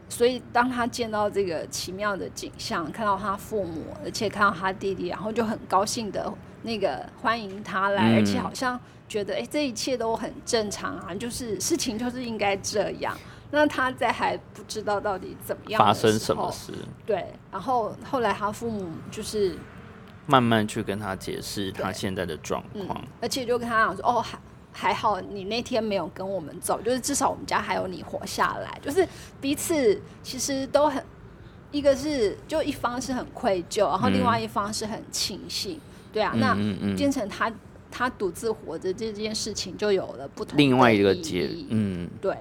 [SPEAKER 2] 所以，当他见到这个奇妙的景象，看到他父母，而且看到他弟弟，然后就很高兴的那个欢迎他来，而且好像觉得，哎，这一切都很正常啊，就是事情就是应该这样。那他在还不知道到底怎么样
[SPEAKER 1] 发生什么事，
[SPEAKER 2] 对，然后后来他父母就是
[SPEAKER 1] 慢慢去跟他解释他现在的状况，
[SPEAKER 2] 而且就跟他讲说，哦，还。好你那天没有跟我们走，就是至少我们家还有你活下来。就是彼此其实都很，一个是就一方是很愧疚，然后另外一方是很庆幸，对啊。那建成他他独自活着这件事情就有了不同
[SPEAKER 1] 另外一个结，嗯，
[SPEAKER 2] 对。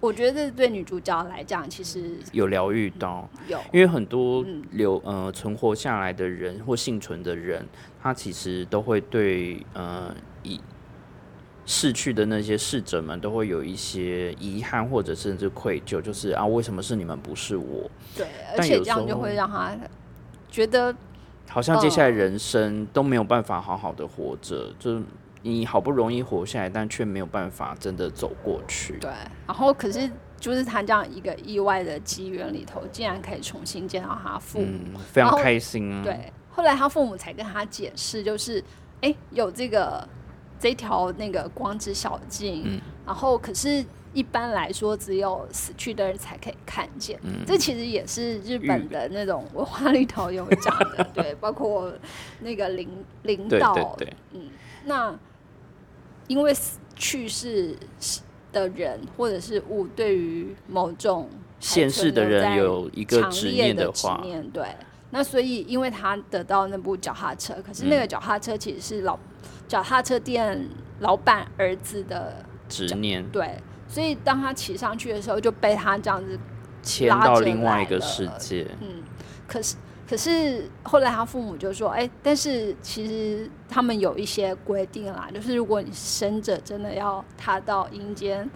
[SPEAKER 2] 我觉得对女主角来讲，其实
[SPEAKER 1] 有疗愈到，
[SPEAKER 2] 有，
[SPEAKER 1] 因为很多留呃存活下来的人或幸存的人，他其实都会对呃以。逝去的那些逝者们都会有一些遗憾，或者甚至愧疚，就是啊，为什么是你们不是我？
[SPEAKER 2] 对，而且这样就会让他觉得
[SPEAKER 1] 好像接下来人生都没有办法好好的活着，就是你好不容易活下来，但却没有办法真的走过去。
[SPEAKER 2] 对，然后可是就是他这样一个意外的机缘里头，竟然可以重新见到他父母，
[SPEAKER 1] 非常开心啊！
[SPEAKER 2] 对，后来他父母才跟他解释，就是。哎，有这个这条那个光之小径，然后可是。一般来说，只有死去的人才可以看见。这其实也是日本的那种文化里头有讲的，对，包括那个领领导，嗯，那因为去世的人或者是物，对于某种
[SPEAKER 1] 现世的人有一个执念
[SPEAKER 2] 的
[SPEAKER 1] 话，
[SPEAKER 2] 对，那所以因为他得到那部脚踏车，可是那个脚踏车其实是老脚踏车店老板儿子的
[SPEAKER 1] 执念，
[SPEAKER 2] 对。所以当他骑上去的时候，就被他这样子
[SPEAKER 1] 牵到另外一个世界。
[SPEAKER 2] 嗯，可是可是后来他父母就说：“哎，但是其实他们有一些规定啦，就是如果你生者真的要踏到阴间，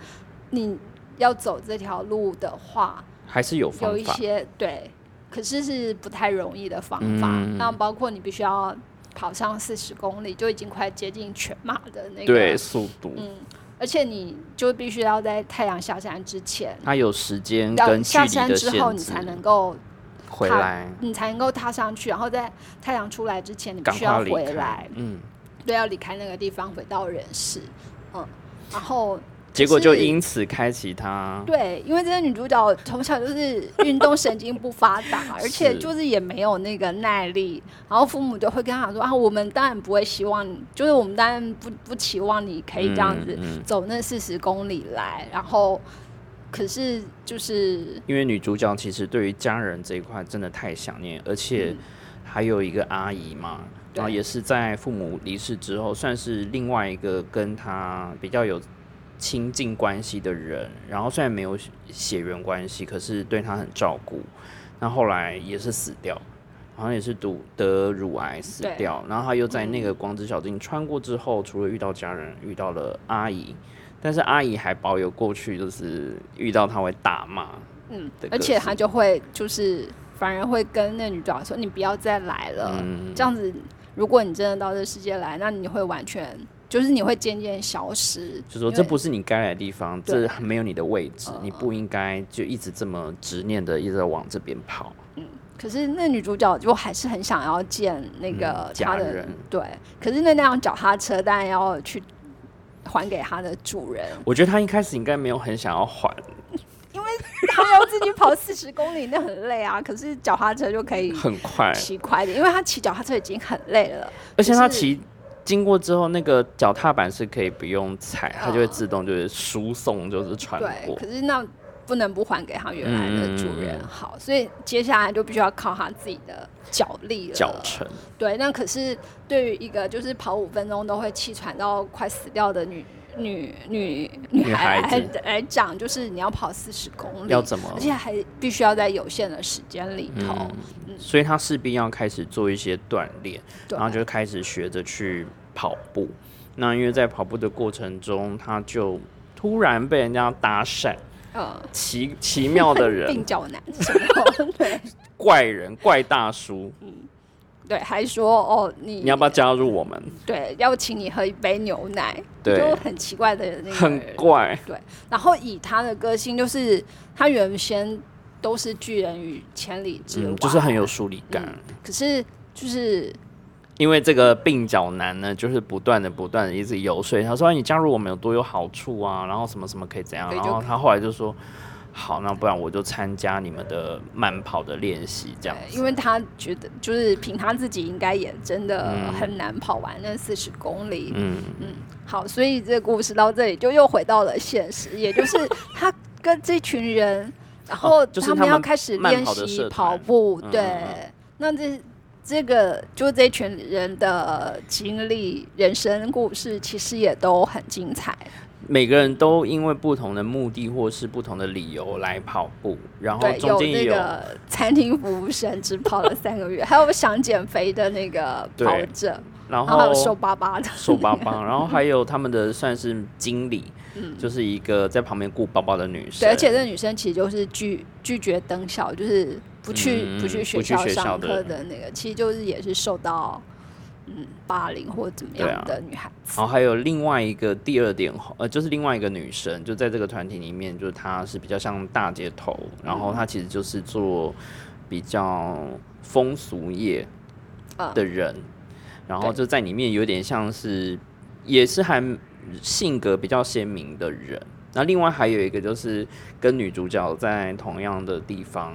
[SPEAKER 2] 你要走这条路的话，
[SPEAKER 1] 还是有
[SPEAKER 2] 有一些对，可是是不太容易的方法。那包括你必须要跑上四十公里，就已经快接近全马的那个
[SPEAKER 1] 对速度。
[SPEAKER 2] 嗯。而且你就必须要在太阳下山之前，
[SPEAKER 1] 它有时间跟
[SPEAKER 2] 下山之后，你才能够
[SPEAKER 1] 回来，
[SPEAKER 2] 你才能够踏上去。然后在太阳出来之前，你必须要回来。嗯，对，要离开那个地方，回到人世。嗯，然后。
[SPEAKER 1] 结果就因此开启他。
[SPEAKER 2] 对，因为这个女主角从小就是运动神经不发达，而且就是也没有那个耐力，然后父母就会跟她说啊，我们当然不会希望，就是我们当然不不期望你可以这样子走那四十公里来，然后可是就是
[SPEAKER 1] 因为女主角其实对于家人这一块真的太想念，而且还有一个阿姨嘛，然后也是在父母离世之后，算是另外一个跟她比较有。亲近关系的人，然后虽然没有血缘关系，可是对他很照顾。那后来也是死掉，好像也是得得乳癌死掉。然后他又在那个光之小径穿过之后，除了遇到家人，遇到了阿姨，但是阿姨还保有过去，就是遇到他会打骂。嗯，
[SPEAKER 2] 而且他就会就是反而会跟那女主角说：“你不要再来了。”这样子，如果你真的到这世界来，那你会完全。就是你会渐渐消失，
[SPEAKER 1] 就说这不是你该来的地方，这没有你的位置，你不应该就一直这么执念的一直往这边跑。
[SPEAKER 2] 嗯，可是那女主角就还是很想要见那个
[SPEAKER 1] 家人，
[SPEAKER 2] 对。可是那辆脚踏车当然要去还给他的主人。
[SPEAKER 1] 我觉得他一开始应该没有很想要还，
[SPEAKER 2] 因为他要自己跑四十公里，那很累啊。可是脚踏车就可以
[SPEAKER 1] 很快
[SPEAKER 2] 骑快点，因为他骑脚踏车已经很累了，
[SPEAKER 1] 而且他骑。经过之后，那个脚踏板是可以不用踩，它就会自动就是输送，就是穿过。
[SPEAKER 2] 可是那不能不还给他原来的主人好，所以接下来就必须要靠他自己的脚力了。
[SPEAKER 1] 脚程。
[SPEAKER 2] 对，那可是对于一个就是跑五分钟都会气喘到快死掉的女女女女孩来讲，就是你要跑四十公里，
[SPEAKER 1] 要怎么？
[SPEAKER 2] 而且还必须要在有限的时间里头。
[SPEAKER 1] 所以他势必要开始做一些锻炼，然后就开始学着去跑步。那因为在跑步的过程中，他就突然被人家搭讪，呃，奇奇妙的人，
[SPEAKER 2] 鬓角男，对，
[SPEAKER 1] 怪人，怪大叔，
[SPEAKER 2] 嗯，对，还说哦，你
[SPEAKER 1] 你要不要加入我们？
[SPEAKER 2] 对，要请你喝一杯牛奶，就很奇怪的那个，
[SPEAKER 1] 很怪，
[SPEAKER 2] 对。然后以他的个性，就是他原先。都是拒人于千里之外，
[SPEAKER 1] 就是很有疏离感。
[SPEAKER 2] 可是就是
[SPEAKER 1] 因为这个鬓角男呢，就是不断的、不断的一直游说他说：“你加入我们有多有好处啊？然后什么什么可以怎样？”然后他后来就说：“好，那不然我就参加你们的慢跑的练习。”这样，
[SPEAKER 2] 因为他觉得就是凭他自己应该也真的很难跑完那四十公里。嗯嗯，好，所以这个故事到这里就又回到了现实，也就是他跟这群人。然后他们要开始练习跑步，对。那这这个就这群人的经历、人生故事，其实也都很精彩。
[SPEAKER 1] 每个人都因为不同的目的或是不同的理由来跑步，然后中间
[SPEAKER 2] 有那个餐厅服务生只跑了三个月，还有想减肥的那个跑者，
[SPEAKER 1] 然后
[SPEAKER 2] 瘦巴巴的
[SPEAKER 1] 瘦巴巴，然后还有他们的算是经理。就是一个在旁边顾包包的女生，
[SPEAKER 2] 对，而且这女生其实就是拒拒绝登校，就是不去不去学校上课的那个，其实就是也是受到嗯霸凌或者怎么样的女孩子。
[SPEAKER 1] 然后还有另外一个第二点，呃，就是另外一个女生，就在这个团体里面，就是她是比较像大街头，然后她其实就是做比较风俗业的人。然后就在里面有点像是，也是还性格比较鲜明的人。那另外还有一个就是跟女主角在同样的地方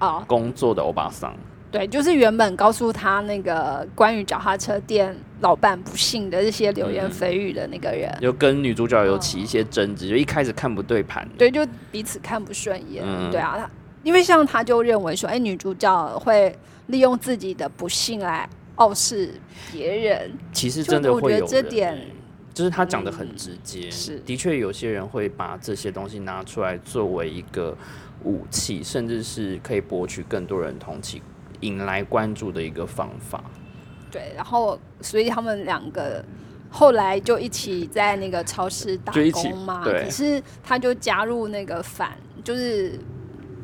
[SPEAKER 1] 啊工作的欧巴桑。
[SPEAKER 2] 对，就是原本告诉他那个关于脚踏车店老板不幸的这些流言蜚语的那个人，
[SPEAKER 1] 就跟女主角有起一些争执，就一开始看不对盘，
[SPEAKER 2] 对，就彼此看不顺眼，对啊，他因为像他就认为说，哎，女主角会利用自己的不幸来傲视别人，
[SPEAKER 1] 其实真的会有
[SPEAKER 2] 这点，
[SPEAKER 1] 就是他讲的很直接，
[SPEAKER 2] 是。
[SPEAKER 1] 的确有些人会把这些东西拿出来作为一个武器，甚至是可以博取更多人同情。引来关注的一个方法，
[SPEAKER 2] 对，然后所以他们两个后来就一起在那个超市打工嘛，
[SPEAKER 1] 对。
[SPEAKER 2] 可是他就加入那个反，就是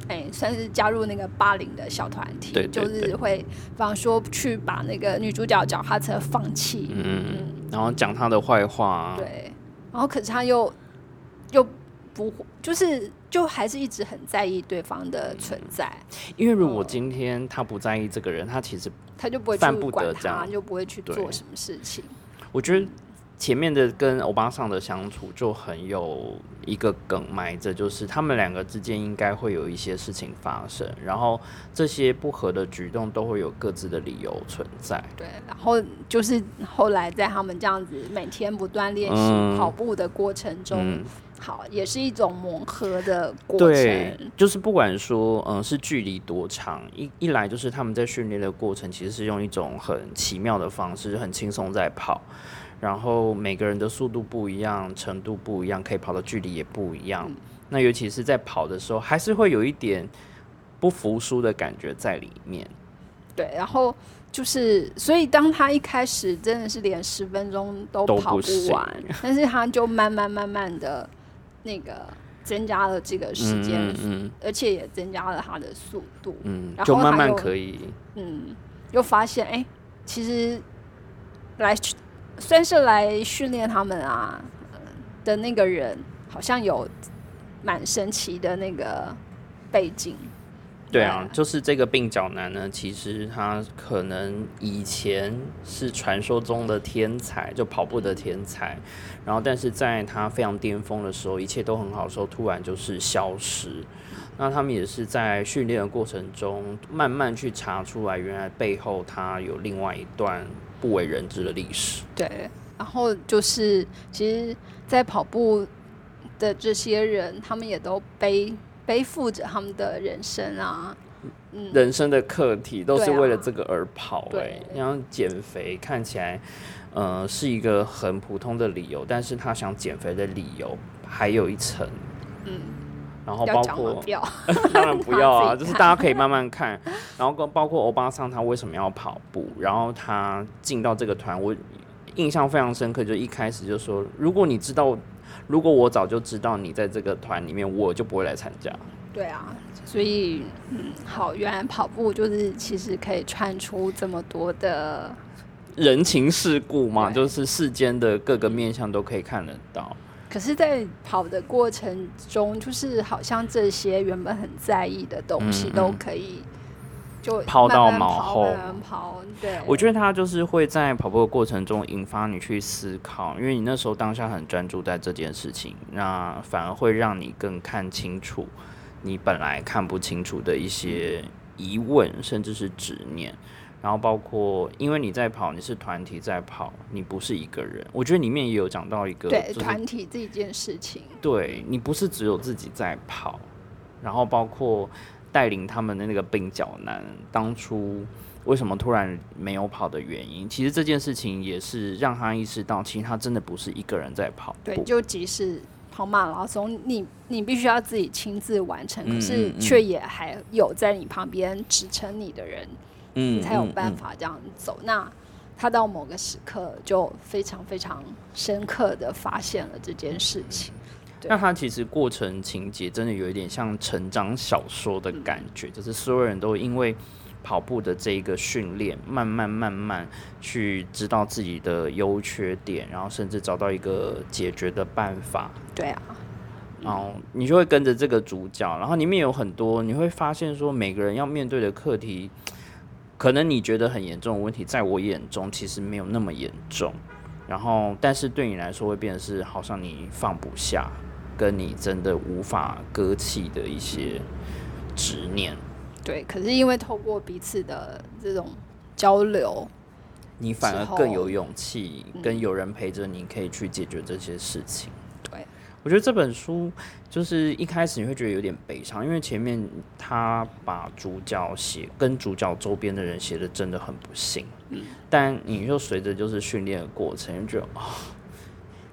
[SPEAKER 2] 哎，算是加入那个霸凌的小团体，
[SPEAKER 1] 对，
[SPEAKER 2] 就是会，比方说去把那个女主角脚踏车放弃，
[SPEAKER 1] 嗯，嗯然后讲她的坏话，
[SPEAKER 2] 对，然后可是他又又。不，就是就还是一直很在意对方的存在，
[SPEAKER 1] 因为如果今天他不在意这个人，他其实
[SPEAKER 2] 他就不会
[SPEAKER 1] 犯不
[SPEAKER 2] 得
[SPEAKER 1] 这样，
[SPEAKER 2] 就不会去做什么事情。
[SPEAKER 1] 我觉得。前面的跟欧巴桑的相处就很有一个梗埋着，就是他们两个之间应该会有一些事情发生，然后这些不合的举动都会有各自的理由存在。
[SPEAKER 2] 对，然后就是后来在他们这样子每天不断练习跑步的过程中，好，也是一种磨合的过程。
[SPEAKER 1] 对，就是不管说嗯是距离多长，一一来就是他们在训练的过程其实是用一种很奇妙的方式，很轻松在跑。然后每个人的速度不一样，程度不一样，可以跑的距离也不一样。那尤其是在跑的时候，还是会有一点不服输的感觉在里面。
[SPEAKER 2] 对，然后就是，所以当他一开始真的是连十分钟都跑不完，但是他就慢慢慢慢的那个增加了这个时间，嗯，而且也增加了他的速度，
[SPEAKER 1] 嗯，就慢慢可以，
[SPEAKER 2] 嗯，又发现哎，其实来。算是来训练他们啊的那个人，好像有蛮神奇的那个背景。
[SPEAKER 1] 对啊，就是这个鬓角男呢，其实他可能以前是传说中的天才，就跑步的天才。然后，但是在他非常巅峰的时候，一切都很好的时候，突然就是消失。那他们也是在训练的过程中，慢慢去查出来，原来背后他有另外一段。不为人知的历史。
[SPEAKER 2] 对，然后就是，其实，在跑步的这些人，他们也都背背负着他们的人生啊，
[SPEAKER 1] 嗯，人生的课题都是为了这个而跑。对，然后减肥看起来，呃，是一个很普通的理由，但是他想减肥的理由还有一层，嗯。然后包括，当然不要啊，就是大家可以慢慢看。然后跟包括欧巴桑他为什么要跑步，然后他进到这个团，我印象非常深刻，就一开始就说，如果你知道，如果我早就知道你在这个团里面，我就不会来参加。
[SPEAKER 2] 对啊，所以嗯，好，原来跑步就是其实可以串出这么多的
[SPEAKER 1] 人情世故嘛，就是世间的各个面相都可以看得到。
[SPEAKER 2] 可是，在跑的过程中，就是好像这些原本很在意的东西，都可以就
[SPEAKER 1] 抛到脑后。
[SPEAKER 2] 跑，对。
[SPEAKER 1] 我觉得他就是会在跑步的过程中引发你去思考，因为你那时候当下很专注在这件事情，那反而会让你更看清楚你本来看不清楚的一些疑问，甚至是执念。然后包括，因为你在跑，你是团体在跑，你不是一个人。我觉得里面也有讲到一个，
[SPEAKER 2] 对团体这件事情。
[SPEAKER 1] 对你不是只有自己在跑，然后包括带领他们的那个鬓角男，当初为什么突然没有跑的原因，其实这件事情也是让他意识到，其实他真的不是一个人在跑。
[SPEAKER 2] 对，就即使跑马拉松，你你必须要自己亲自完成，可是却也还有在你旁边支撑你的人。你才有办法这样走。那他到某个时刻就非常非常深刻的发现了这件事情。
[SPEAKER 1] 那他其实过程情节真的有一点像成长小说的感觉，就是所有人都因为跑步的这一个训练，慢慢慢慢去知道自己的优缺点，然后甚至找到一个解决的办法。
[SPEAKER 2] 对啊，
[SPEAKER 1] 然后你就会跟着这个主角，然后里面有很多你会发现说每个人要面对的课题。可能你觉得很严重的问题，在我眼中其实没有那么严重。然后，但是对你来说会变得是好像你放不下，跟你真的无法割弃的一些执念。
[SPEAKER 2] 对，可是因为透过彼此的这种交流，
[SPEAKER 1] 你反而更有勇气，跟有人陪着你，可以去解决这些事情。
[SPEAKER 2] 对，
[SPEAKER 1] 我觉得这本书就是一开始你会觉得有点悲伤，因为前面他把主角写跟主角周边的人写的真的很不幸。嗯，但你就随着就是训练的过程，就觉得啊，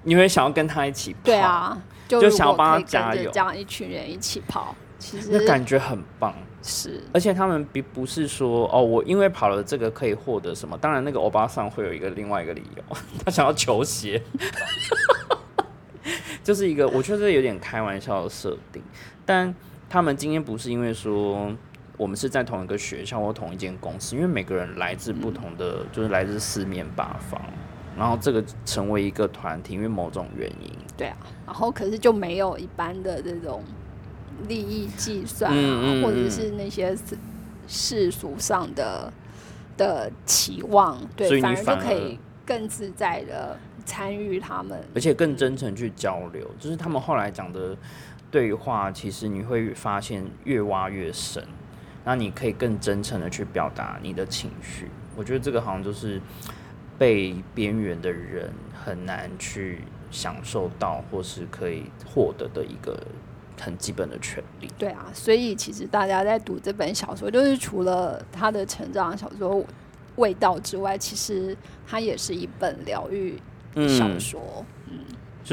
[SPEAKER 1] 你会想要跟他一起跑，
[SPEAKER 2] 对啊，
[SPEAKER 1] 就想要帮他加油，
[SPEAKER 2] 这样一群人一起跑，其实
[SPEAKER 1] 那感觉很棒。
[SPEAKER 2] 是，
[SPEAKER 1] 而且他们并不是说哦，我因为跑了这个可以获得什么？当然，那个欧巴桑会有一个另外一个理由，他想要球鞋，就是一个我确实有点开玩笑的设定。但他们今天不是因为说我们是在同一个学校或同一间公司，因为每个人来自不同的，就是来自四面八方，然后这个成为一个团体，因为某种原因。
[SPEAKER 2] 对啊，然后可是就没有一般的这种。利益计算啊，或者是那些世俗上的的期望，对，反而就可以更自在的参与他们，
[SPEAKER 1] 而且更真诚去交流。就是他们后来讲的对话，其实你会发现越挖越深，那你可以更真诚的去表达你的情绪。我觉得这个好像就是被边缘的人很难去享受到，或是可以获得的一个。很基本的权利。
[SPEAKER 2] 对啊，所以其实大家在读这本小说，就是除了他的成长小说味道之外，其实它也是一本疗愈小说。嗯，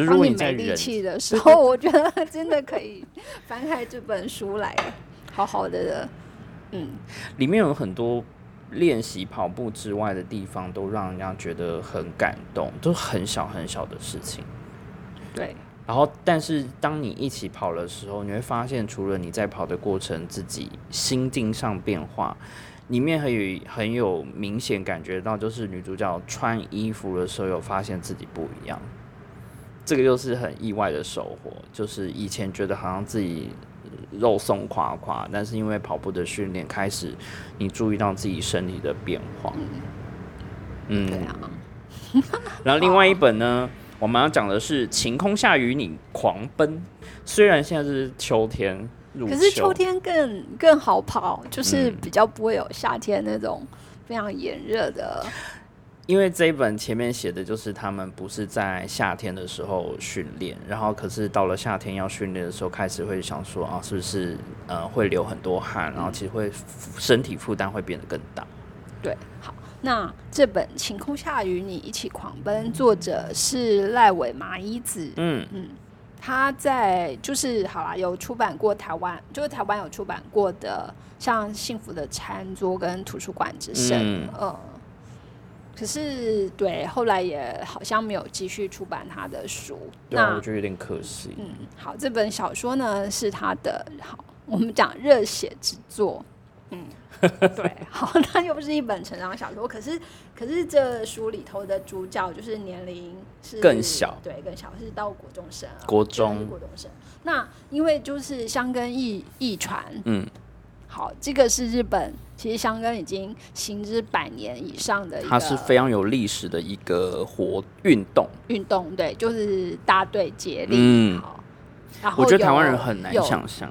[SPEAKER 1] 当你
[SPEAKER 2] 没力气的 时候，我觉得真的可以翻开这本书来，好好的。嗯，
[SPEAKER 1] 里面有很多练习跑步之外的地方，都让人家觉得很感动，都很小很小的事情。
[SPEAKER 2] 对。
[SPEAKER 1] 然后，但是当你一起跑的时候，你会发现，除了你在跑的过程自己心境上变化，里面很有很有明显感觉到，就是女主角穿衣服的时候有发现自己不一样。这个又是很意外的收获，就是以前觉得好像自己肉松垮垮，但是因为跑步的训练开始，你注意到自己身体的变化。
[SPEAKER 2] 嗯，
[SPEAKER 1] 然后另外一本呢？我们要讲的是晴空下与你狂奔，虽然现在是秋天，
[SPEAKER 2] 可是秋天更更好跑，就是比较不会有夏天那种非常炎热的。
[SPEAKER 1] 因为这一本前面写的就是他们不是在夏天的时候训练，然后可是到了夏天要训练的时候，开始会想说啊，是不是呃会流很多汗，然后其实会身体负担会变得更大。
[SPEAKER 2] 对，好。那这本《晴空下与你一起狂奔》，作者是赖尾麻衣子。嗯嗯，他在就是好啦，有出版过台湾，就是台湾有出版过的，像《幸福的餐桌》跟《图书馆之声》。嗯，可是对后来也好像没有继续出版他的书。
[SPEAKER 1] 那我觉得有点可惜。
[SPEAKER 2] 嗯，好，这本小说呢是他的，好，我们讲热血之作。嗯。对，好，那又不是一本成长小说，可是，可是这书里头的主角就是年龄是
[SPEAKER 1] 更小，
[SPEAKER 2] 对，更小，是到国中生，
[SPEAKER 1] 国中，
[SPEAKER 2] 国中生。那因为就是香根一一传，嗯，好，这个是日本，其实香根已经行之百年以上的，
[SPEAKER 1] 它是非常有历史的一个活运动，
[SPEAKER 2] 运动，对，就是大队接力，嗯，好，然后
[SPEAKER 1] 我觉得台湾人很难想象。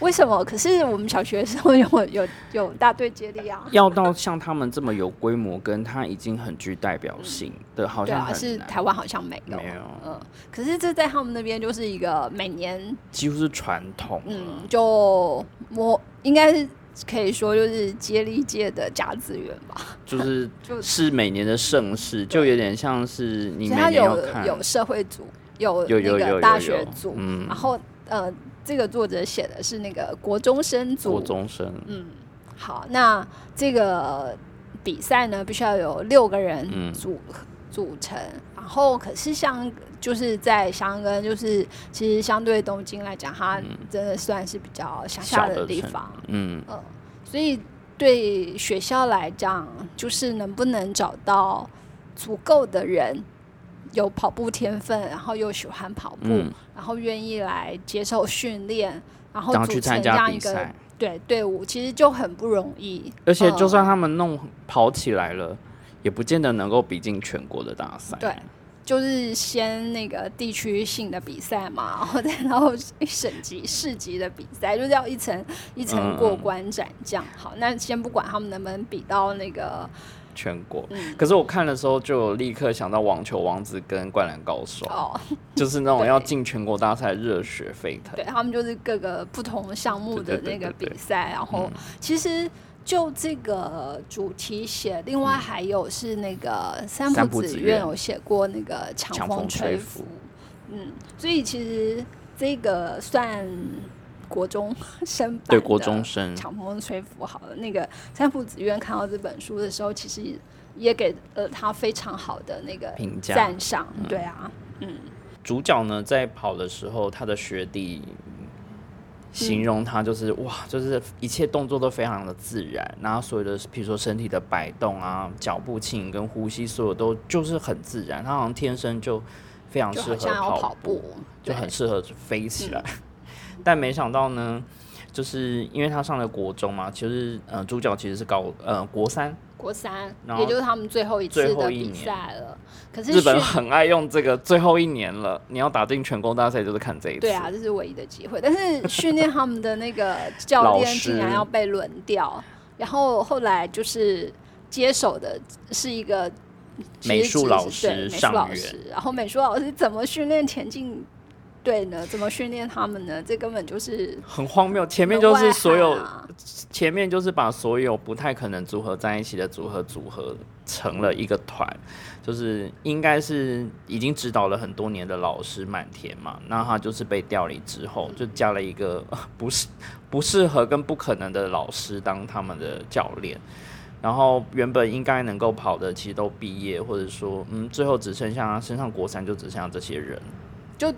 [SPEAKER 2] 为什么？可是我们小学的时候有 有有大队接力啊。
[SPEAKER 1] 要到像他们这么有规模，跟他已经很具代表性的，好像
[SPEAKER 2] 是台湾好像没有。没有。嗯。可是这在他们那边就是一个每年
[SPEAKER 1] 几乎是传统。
[SPEAKER 2] 嗯，就我应该是可以说就是接力界的甲子园吧。
[SPEAKER 1] 就是 就是每年的盛事，就有点像是你每年
[SPEAKER 2] 有有社会组，有有有大学组，嗯，然后呃。这个作者写的是那个国中生组，
[SPEAKER 1] 国中生，
[SPEAKER 2] 嗯，好，那这个比赛呢，必须要有六个人组组成，然后可是像就是在香根，就是其实相对东京来讲，它真的算是比较乡下的地方，嗯。嗯，所以对学校来讲，就是能不能找到足够的人。有跑步天分，然后又喜欢跑步，然后愿意来接受训练，然后组成这样一个对队伍，其实就很不容易。
[SPEAKER 1] 而且就算他们弄跑起来了，也不见得能够比进全国的大赛。
[SPEAKER 2] 对。就是先那个地区性的比赛嘛，然后再然后省级、市级的比赛，就是要一层一层过关斩将。好，那先不管他们能不能比到那个
[SPEAKER 1] 全国，可是我看的时候就立刻想到网球王子跟灌篮高手，哦，就是那种 要进全国大赛热血沸腾。
[SPEAKER 2] 对他们就是各个不同项目的那个比赛，然后其实。就这个主题写，另外还有是那个三浦子苑有写过那个强风吹拂，嗯，所以其实这个算国中生版
[SPEAKER 1] 对国中生
[SPEAKER 2] 强风吹拂好了。那个三浦子苑看到这本书的时候，其实也给了他非常好的那个
[SPEAKER 1] 评价
[SPEAKER 2] 赞赏，对啊，嗯，
[SPEAKER 1] 主角呢在跑的时候，他的学弟。形容他就是哇，就是一切动作都非常的自然，然后所有的，比如说身体的摆动啊、脚步轻跟呼吸，所有都就是很自然。他好像天生就非常适合跑步，就很适合飞起来。但没想到呢，就是因为他上了国中嘛，其实呃，主角其实是高呃国三。
[SPEAKER 2] 国三，也就是他们最后一次的比赛了。可是
[SPEAKER 1] 日本很爱用这个最后一年了，你要打进全国大赛就是看这一次。
[SPEAKER 2] 对啊，这是唯一的机会。但是训练他们的那个 教练竟然要被轮掉，然后后来就是接手的是一个
[SPEAKER 1] 美术老师，
[SPEAKER 2] 美术老师。然后美术老师怎么训练田径队呢？怎么训练他们呢？这根本就是
[SPEAKER 1] 很荒谬。前面就是所有。前面就是把所有不太可能组合在一起的组合组合成了一个团，就是应该是已经指导了很多年的老师满田嘛，那他就是被调离之后，就加了一个不是不适合跟不可能的老师当他们的教练，然后原本应该能够跑的其实都毕业，或者说嗯，最后只剩下身上国三就只剩下这些人，
[SPEAKER 2] 就。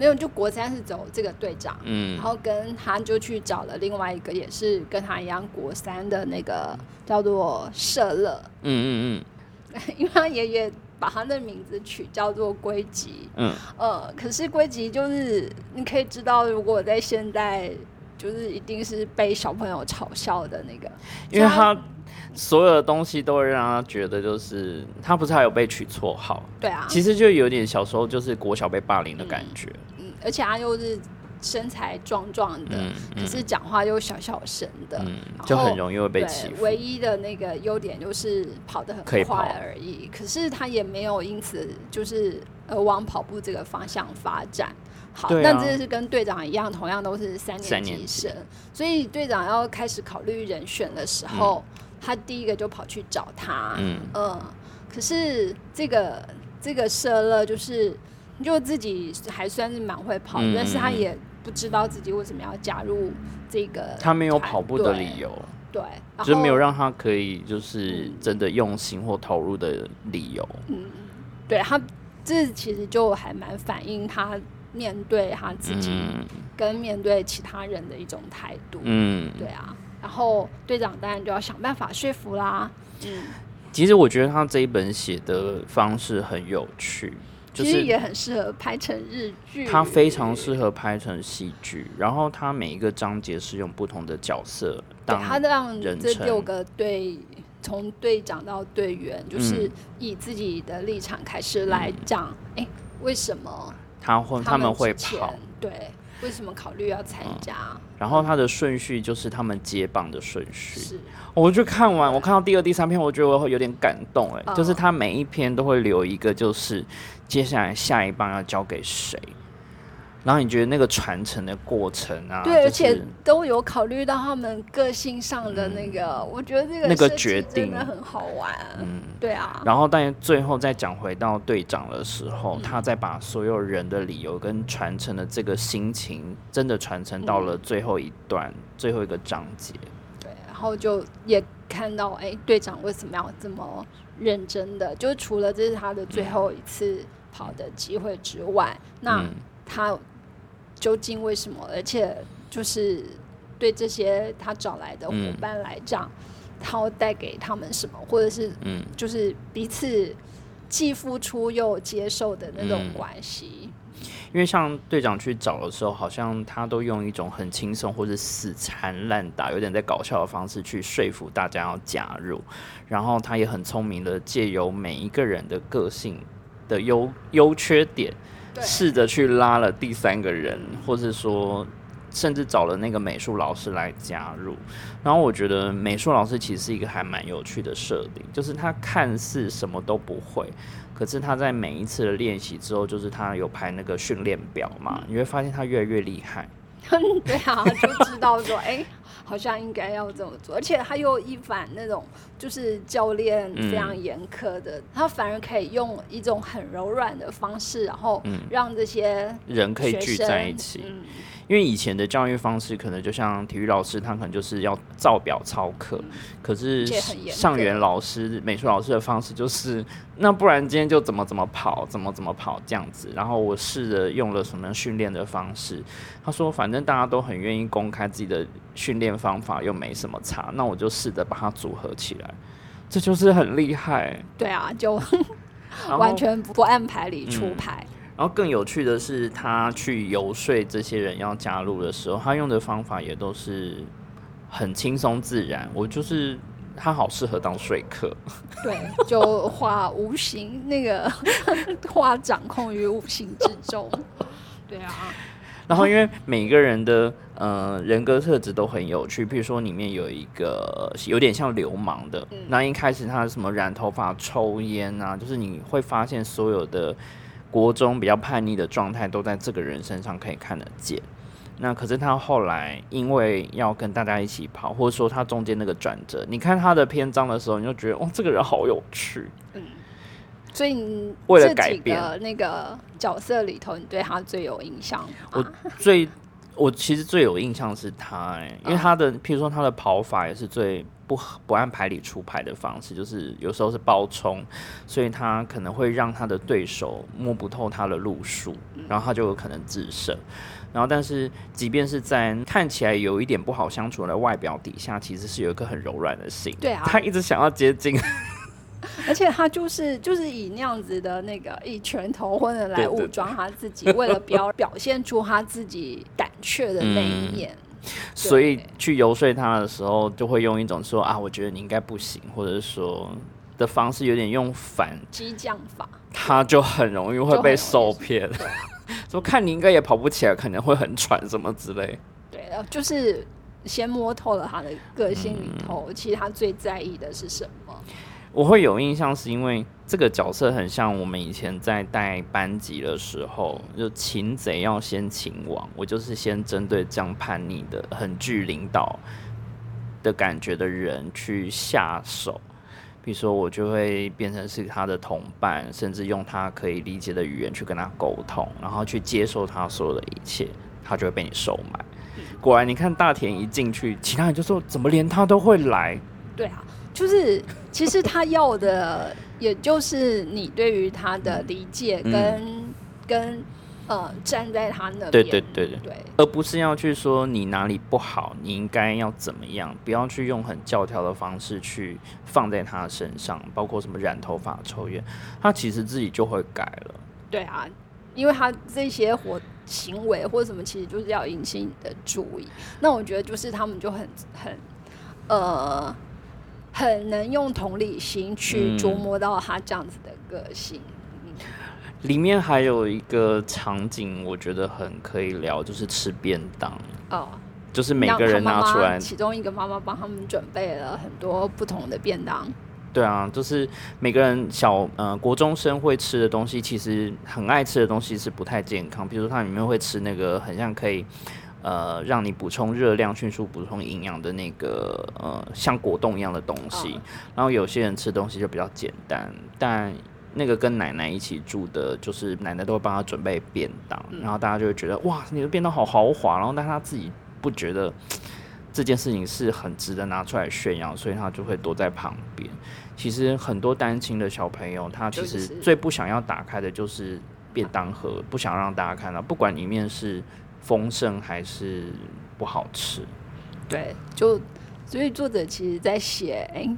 [SPEAKER 2] 没有，就国三是走这个队长，嗯，然后跟他就去找了另外一个，也是跟他一样国三的那个叫做社乐，嗯嗯嗯，因为他爷爷把他的名字取叫做龟吉，嗯。呃，可是龟吉就是你可以知道，如果在现在，就是一定是被小朋友嘲笑的那个，
[SPEAKER 1] 因为他。所有的东西都会让他觉得，就是他不是还有被取绰号？
[SPEAKER 2] 对啊，
[SPEAKER 1] 其实就有点小时候就是国小被霸凌的感觉。
[SPEAKER 2] 嗯，而且他又是身材壮壮的，可是讲话又小小声的，
[SPEAKER 1] 就很容易会被欺负。
[SPEAKER 2] 唯一的那个优点就是跑得很快而已，可是他也没有因此就是呃往跑步这个方向发展。好，那这是跟队长一样，同样都是三年级生，所以队长要开始考虑人选的时候。他第一个就跑去找他，嗯，可是这个这个社乐就是就自己还算是蛮会跑，但是他也不知道自己为什么要加入这个，
[SPEAKER 1] 他没有跑步的理由，
[SPEAKER 2] 对，
[SPEAKER 1] 就没有让他可以就是真的用心或投入的理由，
[SPEAKER 2] 嗯，对他这其实就还蛮反映他面对他自己跟面对其他人的一种态度，嗯，对啊。然后队长当然就要想办法说服啦。嗯，
[SPEAKER 1] 其实我觉得他这一本写的方式很有趣，
[SPEAKER 2] 其实也很适合拍成日剧。
[SPEAKER 1] 他非常适合拍成戏剧，然后他每一个章节是用不同的角色，当
[SPEAKER 2] 他让这六个队从队长到队员，就是以自己的立场开始来讲，哎，为什么
[SPEAKER 1] 他会他们会跑？
[SPEAKER 2] 对。为什么考虑要参加？
[SPEAKER 1] 然后他的顺序就是他们接棒的顺序。是，我就看完，我看到第二、第三篇，我觉得我会有点感动。哎，就是他每一篇都会留一个，就是接下来下一棒要交给谁。然后你觉得那个传承的过程啊，
[SPEAKER 2] 对，而且都有考虑到他们个性上的那个，我觉得这个
[SPEAKER 1] 那个决定
[SPEAKER 2] 真的很好玩。嗯，对啊。
[SPEAKER 1] 然后，但最后再讲回到队长的时候，他再把所有人的理由跟传承的这个心情，真的传承到了最后一段最后一个章节。
[SPEAKER 2] 对，然后就也看到，哎，队长为什么要这么认真的？就除了这是他的最后一次跑的机会之外，那他。究竟为什么？而且就是对这些他找来的伙伴来讲，他要带给他们什么，或者是嗯，就是彼此既付出又接受的那种关系。
[SPEAKER 1] 因为像队长去找的时候，好像他都用一种很轻松或者死缠烂打、有点在搞笑的方式去说服大家要加入，然后他也很聪明的借由每一个人的个性的优优缺点，试着去拉了第三个人，或者说。甚至找了那个美术老师来加入，然后我觉得美术老师其实是一个还蛮有趣的设定，就是他看似什么都不会，可是他在每一次的练习之后，就是他有排那个训练表嘛，你会发现他越来越厉害。
[SPEAKER 2] 对啊，就知道说，哎，好像应该要这么做，而且他又一反那种就是教练非常严苛的，他反而可以用一种很柔软的方式，然后让这些
[SPEAKER 1] 人可以聚在一起。因为以前的教育方式可能就像体育老师，他可能就是要照表操课，可是上元老师、美术老师的方式就是，那不然今天就怎么怎么跑，怎么怎么跑这样子。然后我试着用了什么训练的方式，他说反正大家都很愿意公开自己的训练方法，又没什么差，那我就试着把它组合起来，这就是很厉害。
[SPEAKER 2] 对啊，就 完全不按牌理出牌。
[SPEAKER 1] 然后更有趣的是，他去游说这些人要加入的时候，他用的方法也都是很轻松自然。我就是他好适合当说客，
[SPEAKER 2] 对，就化无形那个 化掌控于无形之中，对啊。
[SPEAKER 1] 然后因为每个人的呃人格特质都很有趣，比如说里面有一个有点像流氓的，那一开始他什么染头发、抽烟啊，就是你会发现所有的。国中比较叛逆的状态都在这个人身上可以看得见。那可是他后来因为要跟大家一起跑，或者说他中间那个转折，你看他的篇章的时候，你就觉得哦，这个人好有趣。嗯，
[SPEAKER 2] 所以你为了改变那个角色里头，你对他最有印象？
[SPEAKER 1] 我最我其实最有印象是他，哎，因为他的譬如说他的跑法也是最。不不按牌理出牌的方式，就是有时候是包冲，所以他可能会让他的对手摸不透他的路数，然后他就有可能自胜。然后，但是即便是在看起来有一点不好相处的外表底下，其实是有一颗很柔软的心。
[SPEAKER 2] 对啊，
[SPEAKER 1] 他一直想要接近，
[SPEAKER 2] 而且他就是就是以那样子的那个以拳头或者来武装他自己，为了表 表现出他自己胆怯的那一面。
[SPEAKER 1] 所以去游说他的时候，就会用一种说啊，我觉得你应该不行，或者说的方式，有点用反
[SPEAKER 2] 激将法，
[SPEAKER 1] 他就很容易会被受骗。说看你应该也跑不起来，可能会很喘什么之类。
[SPEAKER 2] 对，就是先摸透了他的个性里头，其实他最在意的是什么。
[SPEAKER 1] 我会有印象，是因为这个角色很像我们以前在带班级的时候，就擒贼要先擒王。我就是先针对这样叛逆的、很具领导的感觉的人去下手。比如说，我就会变成是他的同伴，甚至用他可以理解的语言去跟他沟通，然后去接受他所有的一切，他就会被你收买。果然，你看大田一进去，其他人就说：“怎么连他都会来？”
[SPEAKER 2] 对啊。就是，其实他要的，也就是你对于他的理解跟跟呃站在他那边，
[SPEAKER 1] 对对对对，而不是要去说你哪里不好，你应该要怎么样，不要去用很教条的方式去放在他身上，包括什么染头发、抽烟，他其实自己就会改了。
[SPEAKER 2] 对啊，因为他这些活行为或者什么，其实就是要引起你的注意。那我觉得就是他们就很很呃。很能用同理心去琢磨到他这样子的个性。
[SPEAKER 1] 里面还有一个场景，我觉得很可以聊，就是吃便当。哦，就是每个人拿出来，
[SPEAKER 2] 其中一个妈妈帮他们准备了很多不同的便当。
[SPEAKER 1] 对啊，就是每个人小呃国中生会吃的东西，其实很爱吃的东西是不太健康。比如说，它里面会吃那个很像可以。呃，让你补充热量、迅速补充营养的那个呃，像果冻一样的东西。然后有些人吃东西就比较简单，但那个跟奶奶一起住的，就是奶奶都会帮他准备便当，然后大家就会觉得哇，你的便当好豪华。然后但他自己不觉得这件事情是很值得拿出来炫耀，所以他就会躲在旁边。其实很多单亲的小朋友，他其实最不想要打开的就是便当盒，不想让大家看到，不管里面是。丰盛还是不好吃？
[SPEAKER 2] 对，就所以作者其实在写，哎，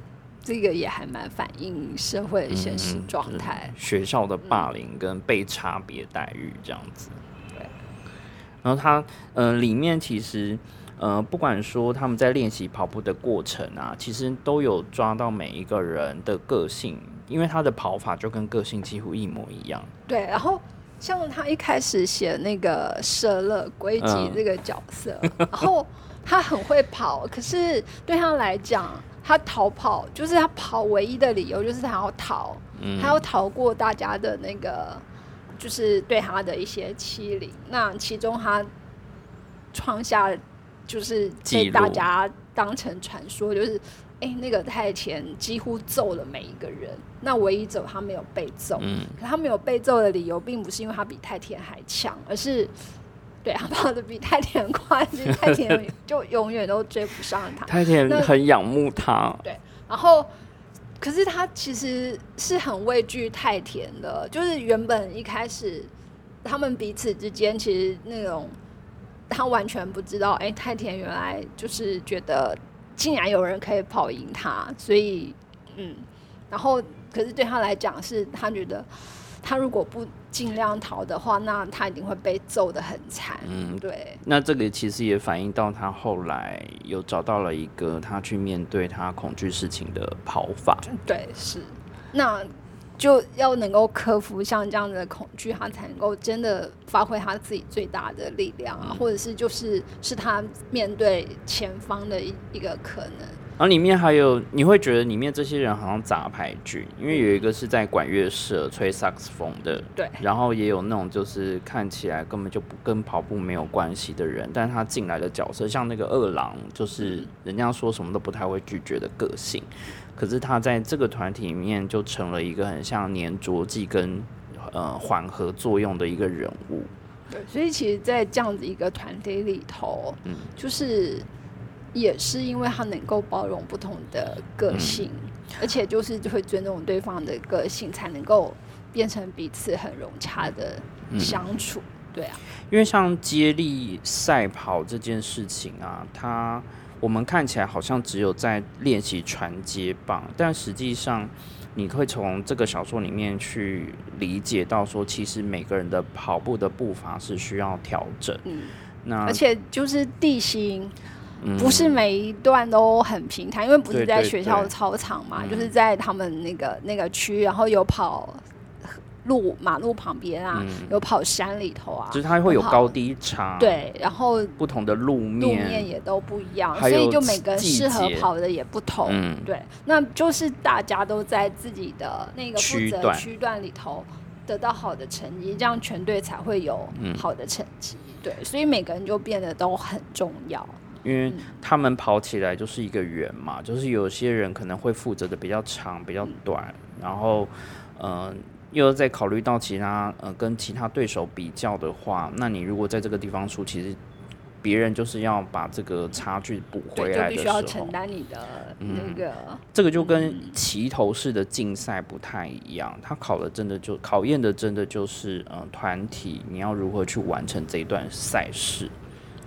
[SPEAKER 2] 这个也还蛮反映社会的现实状态，
[SPEAKER 1] 学校的霸凌跟被差别待遇这样子。对。然后他，嗯，里面其实，呃，不管说他们在练习跑步的过程啊，其实都有抓到每一个人的个性，因为他的跑法就跟个性几乎一模一样。
[SPEAKER 2] 对，然后。像他一开始写那个舍勒归吉这个角色，然后他很会跑，可是对他来讲，他逃跑就是他跑唯一的理由就是他要逃，他要逃过大家的那个，就是对他的一些欺凌。那其中他创下就是被大家当成传说，就是。哎，那个太田几乎揍了每一个人，那唯一走他没有被揍。嗯，可他没有被揍的理由，并不是因为他比太田还强，而是对他跑的比太田快，其实太田就永远都追不上他。
[SPEAKER 1] 太田很仰慕他。
[SPEAKER 2] 对，然后可是他其实是很畏惧太田的，就是原本一开始他们彼此之间其实那种他完全不知道，哎，太田原来就是觉得。竟然有人可以跑赢他，所以，嗯，然后，可是对他来讲，是他觉得他如果不尽量逃的话，那他一定会被揍的很惨。嗯，对。
[SPEAKER 1] 那这个其实也反映到他后来有找到了一个他去面对他恐惧事情的跑法。
[SPEAKER 2] 对，是。那。就要能够克服像这样的恐惧，他才能够真的发挥他自己最大的力量啊，或者是就是是他面对前方的一一个可能。
[SPEAKER 1] 然后里面还有，你会觉得里面这些人好像杂牌剧，因为有一个是在管乐社吹萨克斯风的，
[SPEAKER 2] 对，
[SPEAKER 1] 然后也有那种就是看起来根本就不跟跑步没有关系的人，但是他进来的角色像那个二郎，就是人家说什么都不太会拒绝的个性。可是他在这个团体里面就成了一个很像粘着剂跟呃缓和作用的一个人物。
[SPEAKER 2] 对，所以其实，在这样子一个团体里头，嗯，就是也是因为他能够包容不同的个性，而且就是会尊重对方的个性，才能够变成彼此很融洽的相处。对啊，
[SPEAKER 1] 因为像接力赛跑这件事情啊，他。我们看起来好像只有在练习传接棒，但实际上，你会从这个小说里面去理解到，说其实每个人的跑步的步伐是需要调整。嗯，
[SPEAKER 2] 那而且就是地形，不是每一段都很平坦，因为不是在学校的操场嘛，就是在他们那个那个区，然后有跑。路马路旁边啊，有跑山里头啊，
[SPEAKER 1] 就是它会有高低差，
[SPEAKER 2] 对，然后
[SPEAKER 1] 不同的路面，路
[SPEAKER 2] 面也都不一样，所以就每个人适合跑的也不同，对，那就是大家都在自己的那个负责区段里头得到好的成绩，这样全队才会有好的成绩，对，所以每个人就变得都很重要，
[SPEAKER 1] 因为他们跑起来就是一个圆嘛，就是有些人可能会负责的比较长，比较短，然后嗯。又在考虑到其他呃跟其他对手比较的话，那你如果在这个地方输，其实别人就是要把这个差距补回来的时候，
[SPEAKER 2] 承担你的那个。
[SPEAKER 1] 这个就跟齐头式的竞赛不太一样，他考的真的就考验的真的就是呃团体你要如何去完成这一段赛事。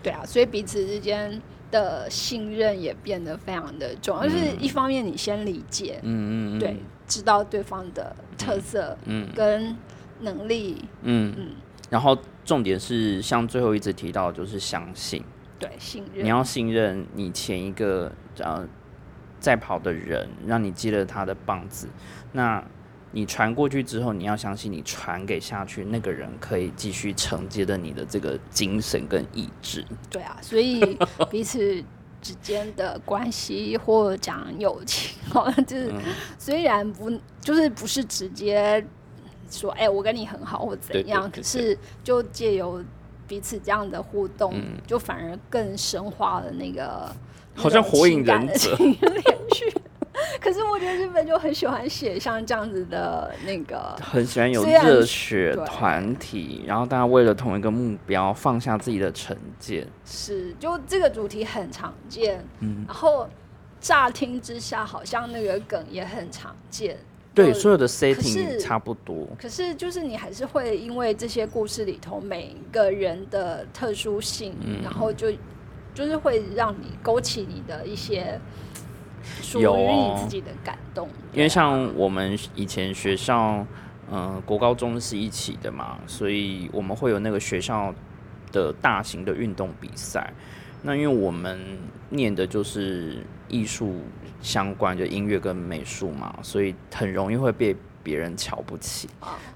[SPEAKER 2] 对啊，所以彼此之间的信任也变得非常的重要，就是一方面你先理解，嗯嗯，对。知道对方的特色，嗯，跟能力，
[SPEAKER 1] 嗯。嗯，然后重点是像最后一直提到，就是相信，
[SPEAKER 2] 对，信任，
[SPEAKER 1] 你要信任你前一个呃在跑的人，让你接了他的棒子，那你传过去之后，你要相信你传给下去那个人可以继续承接的你的这个精神跟意志。
[SPEAKER 2] 对啊，所以彼此。之间的关系或讲友情，哦，就是虽然不就是不是直接说，哎，我跟你很好或怎样，可是就借由彼此这样的互动，就反而更深化了那个
[SPEAKER 1] 好像火影忍者。
[SPEAKER 2] 可是我觉得日本就很喜欢写像这样子的那个，
[SPEAKER 1] 很喜欢有热血团体，然后大家为了同一个目标放下自己的成见。
[SPEAKER 2] 是，就这个主题很常见，嗯，然后乍听之下好像那个梗也很常见，
[SPEAKER 1] 对，所有的 setting 差不多。
[SPEAKER 2] 可是就是你还是会因为这些故事里头每一个人的特殊性，然后就就是会让你勾起你的一些。属于你自己的感动。
[SPEAKER 1] 因为像我们以前学校，嗯，国高中是一起的嘛，所以我们会有那个学校的大型的运动比赛。那因为我们念的就是艺术相关，就音乐跟美术嘛，所以很容易会被别人瞧不起。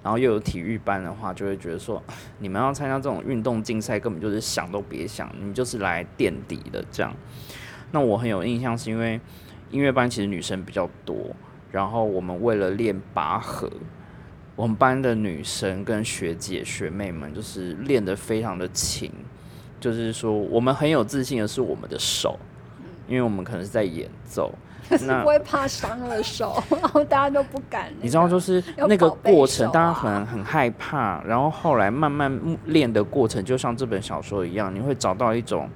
[SPEAKER 1] 然后又有体育班的话，就会觉得说，你们要参加这种运动竞赛，根本就是想都别想，你就是来垫底的这样。那我很有印象，是因为音乐班其实女生比较多，然后我们为了练拔河，我们班的女生跟学姐学妹们就是练得非常的勤。就是说，我们很有自信的是我们的手，因为我们可能是在演奏，
[SPEAKER 2] 可是不会怕伤了手，然后大家都不敢。
[SPEAKER 1] 你知道，就是那个过程，大家可能很害怕，然后后来慢慢练的过程，就像这本小说一样，你会找到一种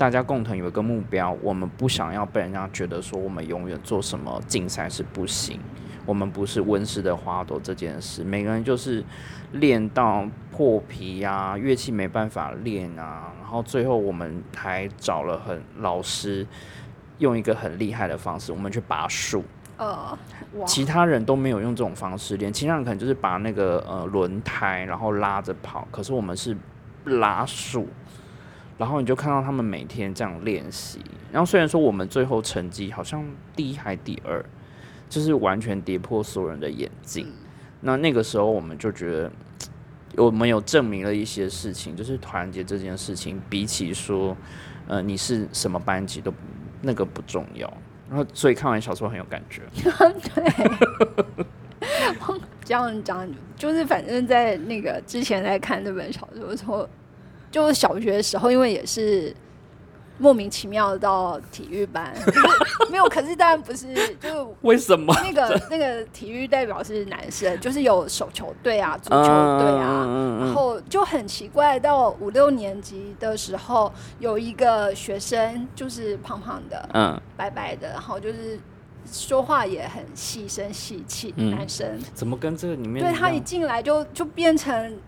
[SPEAKER 1] 大家共同有一个目标，我们不想要被人家觉得说我们永远做什么竞赛是不行。我们不是温室的花朵这件事，每个人就是练到破皮呀，乐器没办法练啊，然后最后我们还找了很老师，用一个很厉害的方式，我们去拔树。呃，其他人都没有用这种方式练，其他人可能就是把那个呃轮胎然后拉着跑，可是我们是拉树，然后你就看到他们每天这样练习，然后虽然说我们最后成绩好像第一还第二。就是完全跌破所有人的眼镜。那那个时候，我们就觉得我们有证明了一些事情，就是团结这件事情，比起说，呃，你是什么班级都那个不重要。然后，所以看完小说很有感觉。
[SPEAKER 2] 对，这样讲就是反正在那个之前在看这本小说的时候，就小学的时候，因为也是。莫名其妙到体育班，没有，可是当然不是，就
[SPEAKER 1] 为什么
[SPEAKER 2] 那个 那个体育代表是男生，就是有手球队啊、足球队啊，然后就很奇怪，到五六年级的时候，有一个学生就是胖胖的，嗯，白白的，然后就是说话也很细声细气，男生
[SPEAKER 1] 怎么跟这个里面？
[SPEAKER 2] 对他一进来就就变成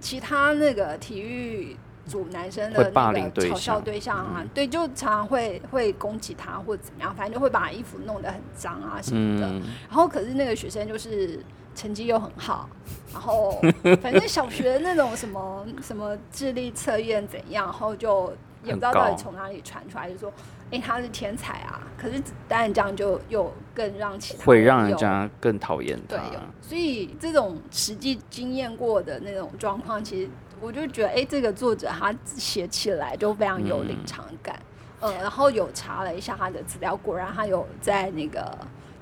[SPEAKER 2] 其他那个体育。组男生的那个嘲笑对象啊，对，就常常会会攻击他或者怎么样，反正就会把衣服弄得很脏啊什么的。然后可是那个学生就是成绩又很好，然后反正小学那种什么什么智力测验怎样，然后就也不知道到底从哪里传出来，就说哎他是天才啊。可是当然这样就又更让其他
[SPEAKER 1] 会让人家更讨厌他。
[SPEAKER 2] 所以这种实际经验过的那种状况，其实。我就觉得，哎，这个作者他写起来就非常有临场感，呃，然后有查了一下他的资料，果然他有在那个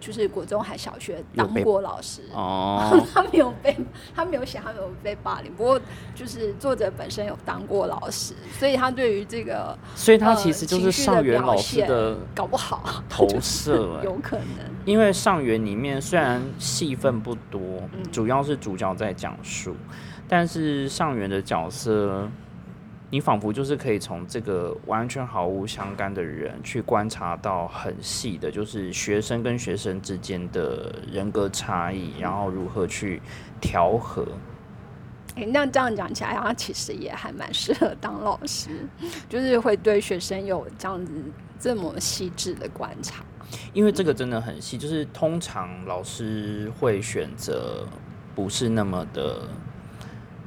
[SPEAKER 2] 就是国中还小学当过老师。哦，他没有被他没有写他没有被霸凌，不过就是作者本身有当过老师，所以他对于这个，
[SPEAKER 1] 所以他其实就是上元老师的
[SPEAKER 2] 搞不好
[SPEAKER 1] 投射，
[SPEAKER 2] 有可能，
[SPEAKER 1] 因为上元里面虽然戏份不多，主要是主角在讲述。但是上元的角色，你仿佛就是可以从这个完全毫无相干的人去观察到很细的，就是学生跟学生之间的人格差异，然后如何去调和。
[SPEAKER 2] 哎，那这样讲起来，他其实也还蛮适合当老师，就是会对学生有这样子这么细致的观察。
[SPEAKER 1] 因为这个真的很细，就是通常老师会选择不是那么的。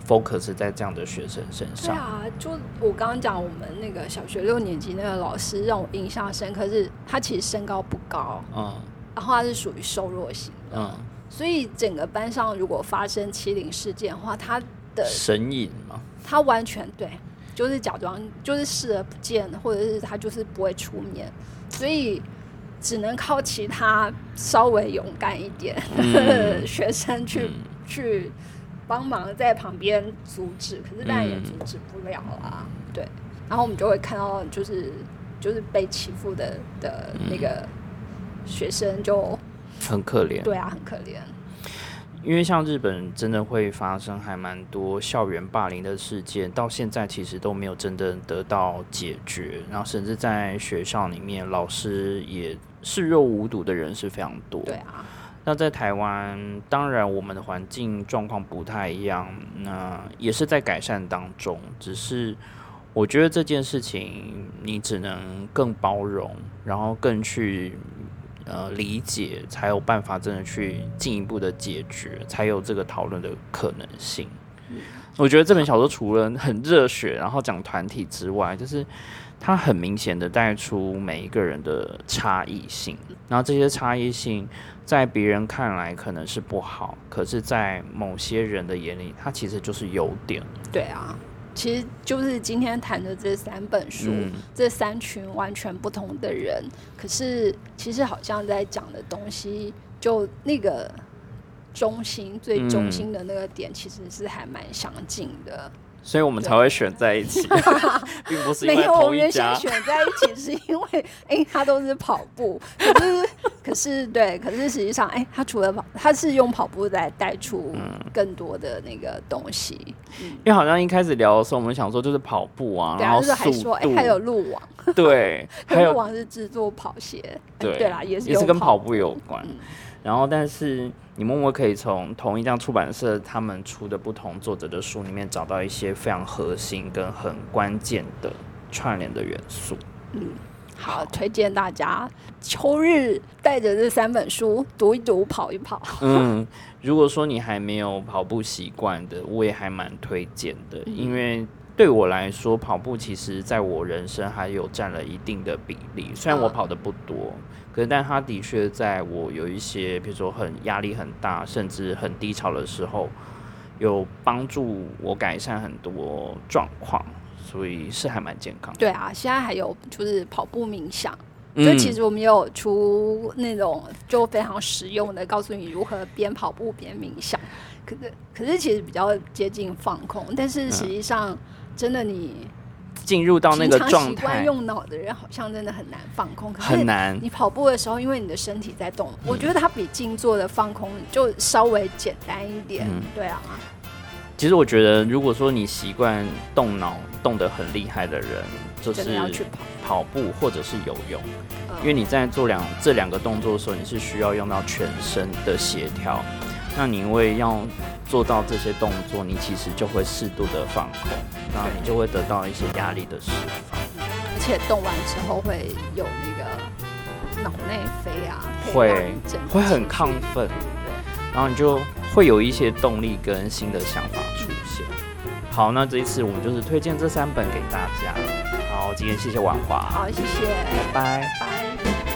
[SPEAKER 1] Focus 在这样的学生身上。对
[SPEAKER 2] 啊，就我刚刚讲，我们那个小学六年级那个老师让我印象深刻，是他其实身高不高，嗯，然后他是属于瘦弱型的，嗯，所以整个班上如果发生欺凌事件的话，他的
[SPEAKER 1] 神隐嘛，
[SPEAKER 2] 他完全对，就是假装就是视而不见，或者是他就是不会出面，所以只能靠其他稍微勇敢一点 学生去去。帮忙在旁边阻止，可是当然也阻止不了啦。对，然后我们就会看到，就是就是被欺负的的那个学生就
[SPEAKER 1] 很可怜。
[SPEAKER 2] 对啊，很可怜。
[SPEAKER 1] 因为像日本真的会发生还蛮多校园霸凌的事件，到现在其实都没有真的得到解决，然后甚至在学校里面，老师也视若无睹的人是非常多。
[SPEAKER 2] 对啊。
[SPEAKER 1] 那在台湾，当然我们的环境状况不太一样，那也是在改善当中。只是我觉得这件事情，你只能更包容，然后更去呃理解，才有办法真的去进一步的解决，才有这个讨论的可能性。我觉得这本小说除了很热血，然后讲团体之外，就是它很明显的带出每一个人的差异性，然后这些差异性在别人看来可能是不好，可是，在某些人的眼里，它其实就是优点。
[SPEAKER 2] 对啊，其实就是今天谈的这三本书，这三群完全不同的人，可是其实好像在讲的东西，就那个。中心最中心的那个点其实是还蛮相近的，
[SPEAKER 1] 所以我们才会选在一起，并不是因为
[SPEAKER 2] 同
[SPEAKER 1] 一家。
[SPEAKER 2] 选在一起是因为，哎，他都是跑步，可是可是对，可是实际上，哎，他除了跑，他是用跑步来带出更多的那个东西。
[SPEAKER 1] 因为好像一开始聊的时候，我们想说就是跑步啊，然后
[SPEAKER 2] 还说，哎，还有路网，
[SPEAKER 1] 对，还有
[SPEAKER 2] 路网是制作跑鞋，
[SPEAKER 1] 对
[SPEAKER 2] 对啦，也是
[SPEAKER 1] 也是跟跑步。有关。然后，但是你默默可以从同一家出版社他们出的不同作者的书里面找到一些非常核心跟很关键的串联的元素。
[SPEAKER 2] 嗯，好，推荐大家秋日带着这三本书读一读，跑一跑。
[SPEAKER 1] 嗯，如果说你还没有跑步习惯的，我也还蛮推荐的，因为对我来说，跑步其实在我人生还有占了一定的比例，虽然我跑的不多。可是，但他的确在我有一些，比如说很压力很大，甚至很低潮的时候，有帮助我改善很多状况，所以是还蛮健康。
[SPEAKER 2] 对啊，现在还有就是跑步冥想，就其实我们有出那种就非常实用的，告诉你如何边跑步边冥想。可是，可是其实比较接近放空，但是实际上真的你。
[SPEAKER 1] 进入到那个状态，
[SPEAKER 2] 用脑的人好像真的很难放空。
[SPEAKER 1] 很难。
[SPEAKER 2] 你跑步的时候，因为你的身体在动，我觉得它比静坐的放空就稍微简单一点。对啊。
[SPEAKER 1] 其实我觉得，如果说你习惯动脑动得很厉害的人，就是
[SPEAKER 2] 要去
[SPEAKER 1] 跑跑步或者是游泳，因为你在做两这两个动作的时候，你是需要用到全身的协调。那你因为要做到这些动作，你其实就会适度的放空，那你就会得到一些压力的释放，
[SPEAKER 2] 而且动完之后会有那个脑内啡啊，
[SPEAKER 1] 会会很亢奋，然后你就会有一些动力跟新的想法出现。好，那这一次我们就是推荐这三本给大家。好，今天谢谢婉华，
[SPEAKER 2] 好，谢谢，
[SPEAKER 1] 拜拜，
[SPEAKER 2] 拜。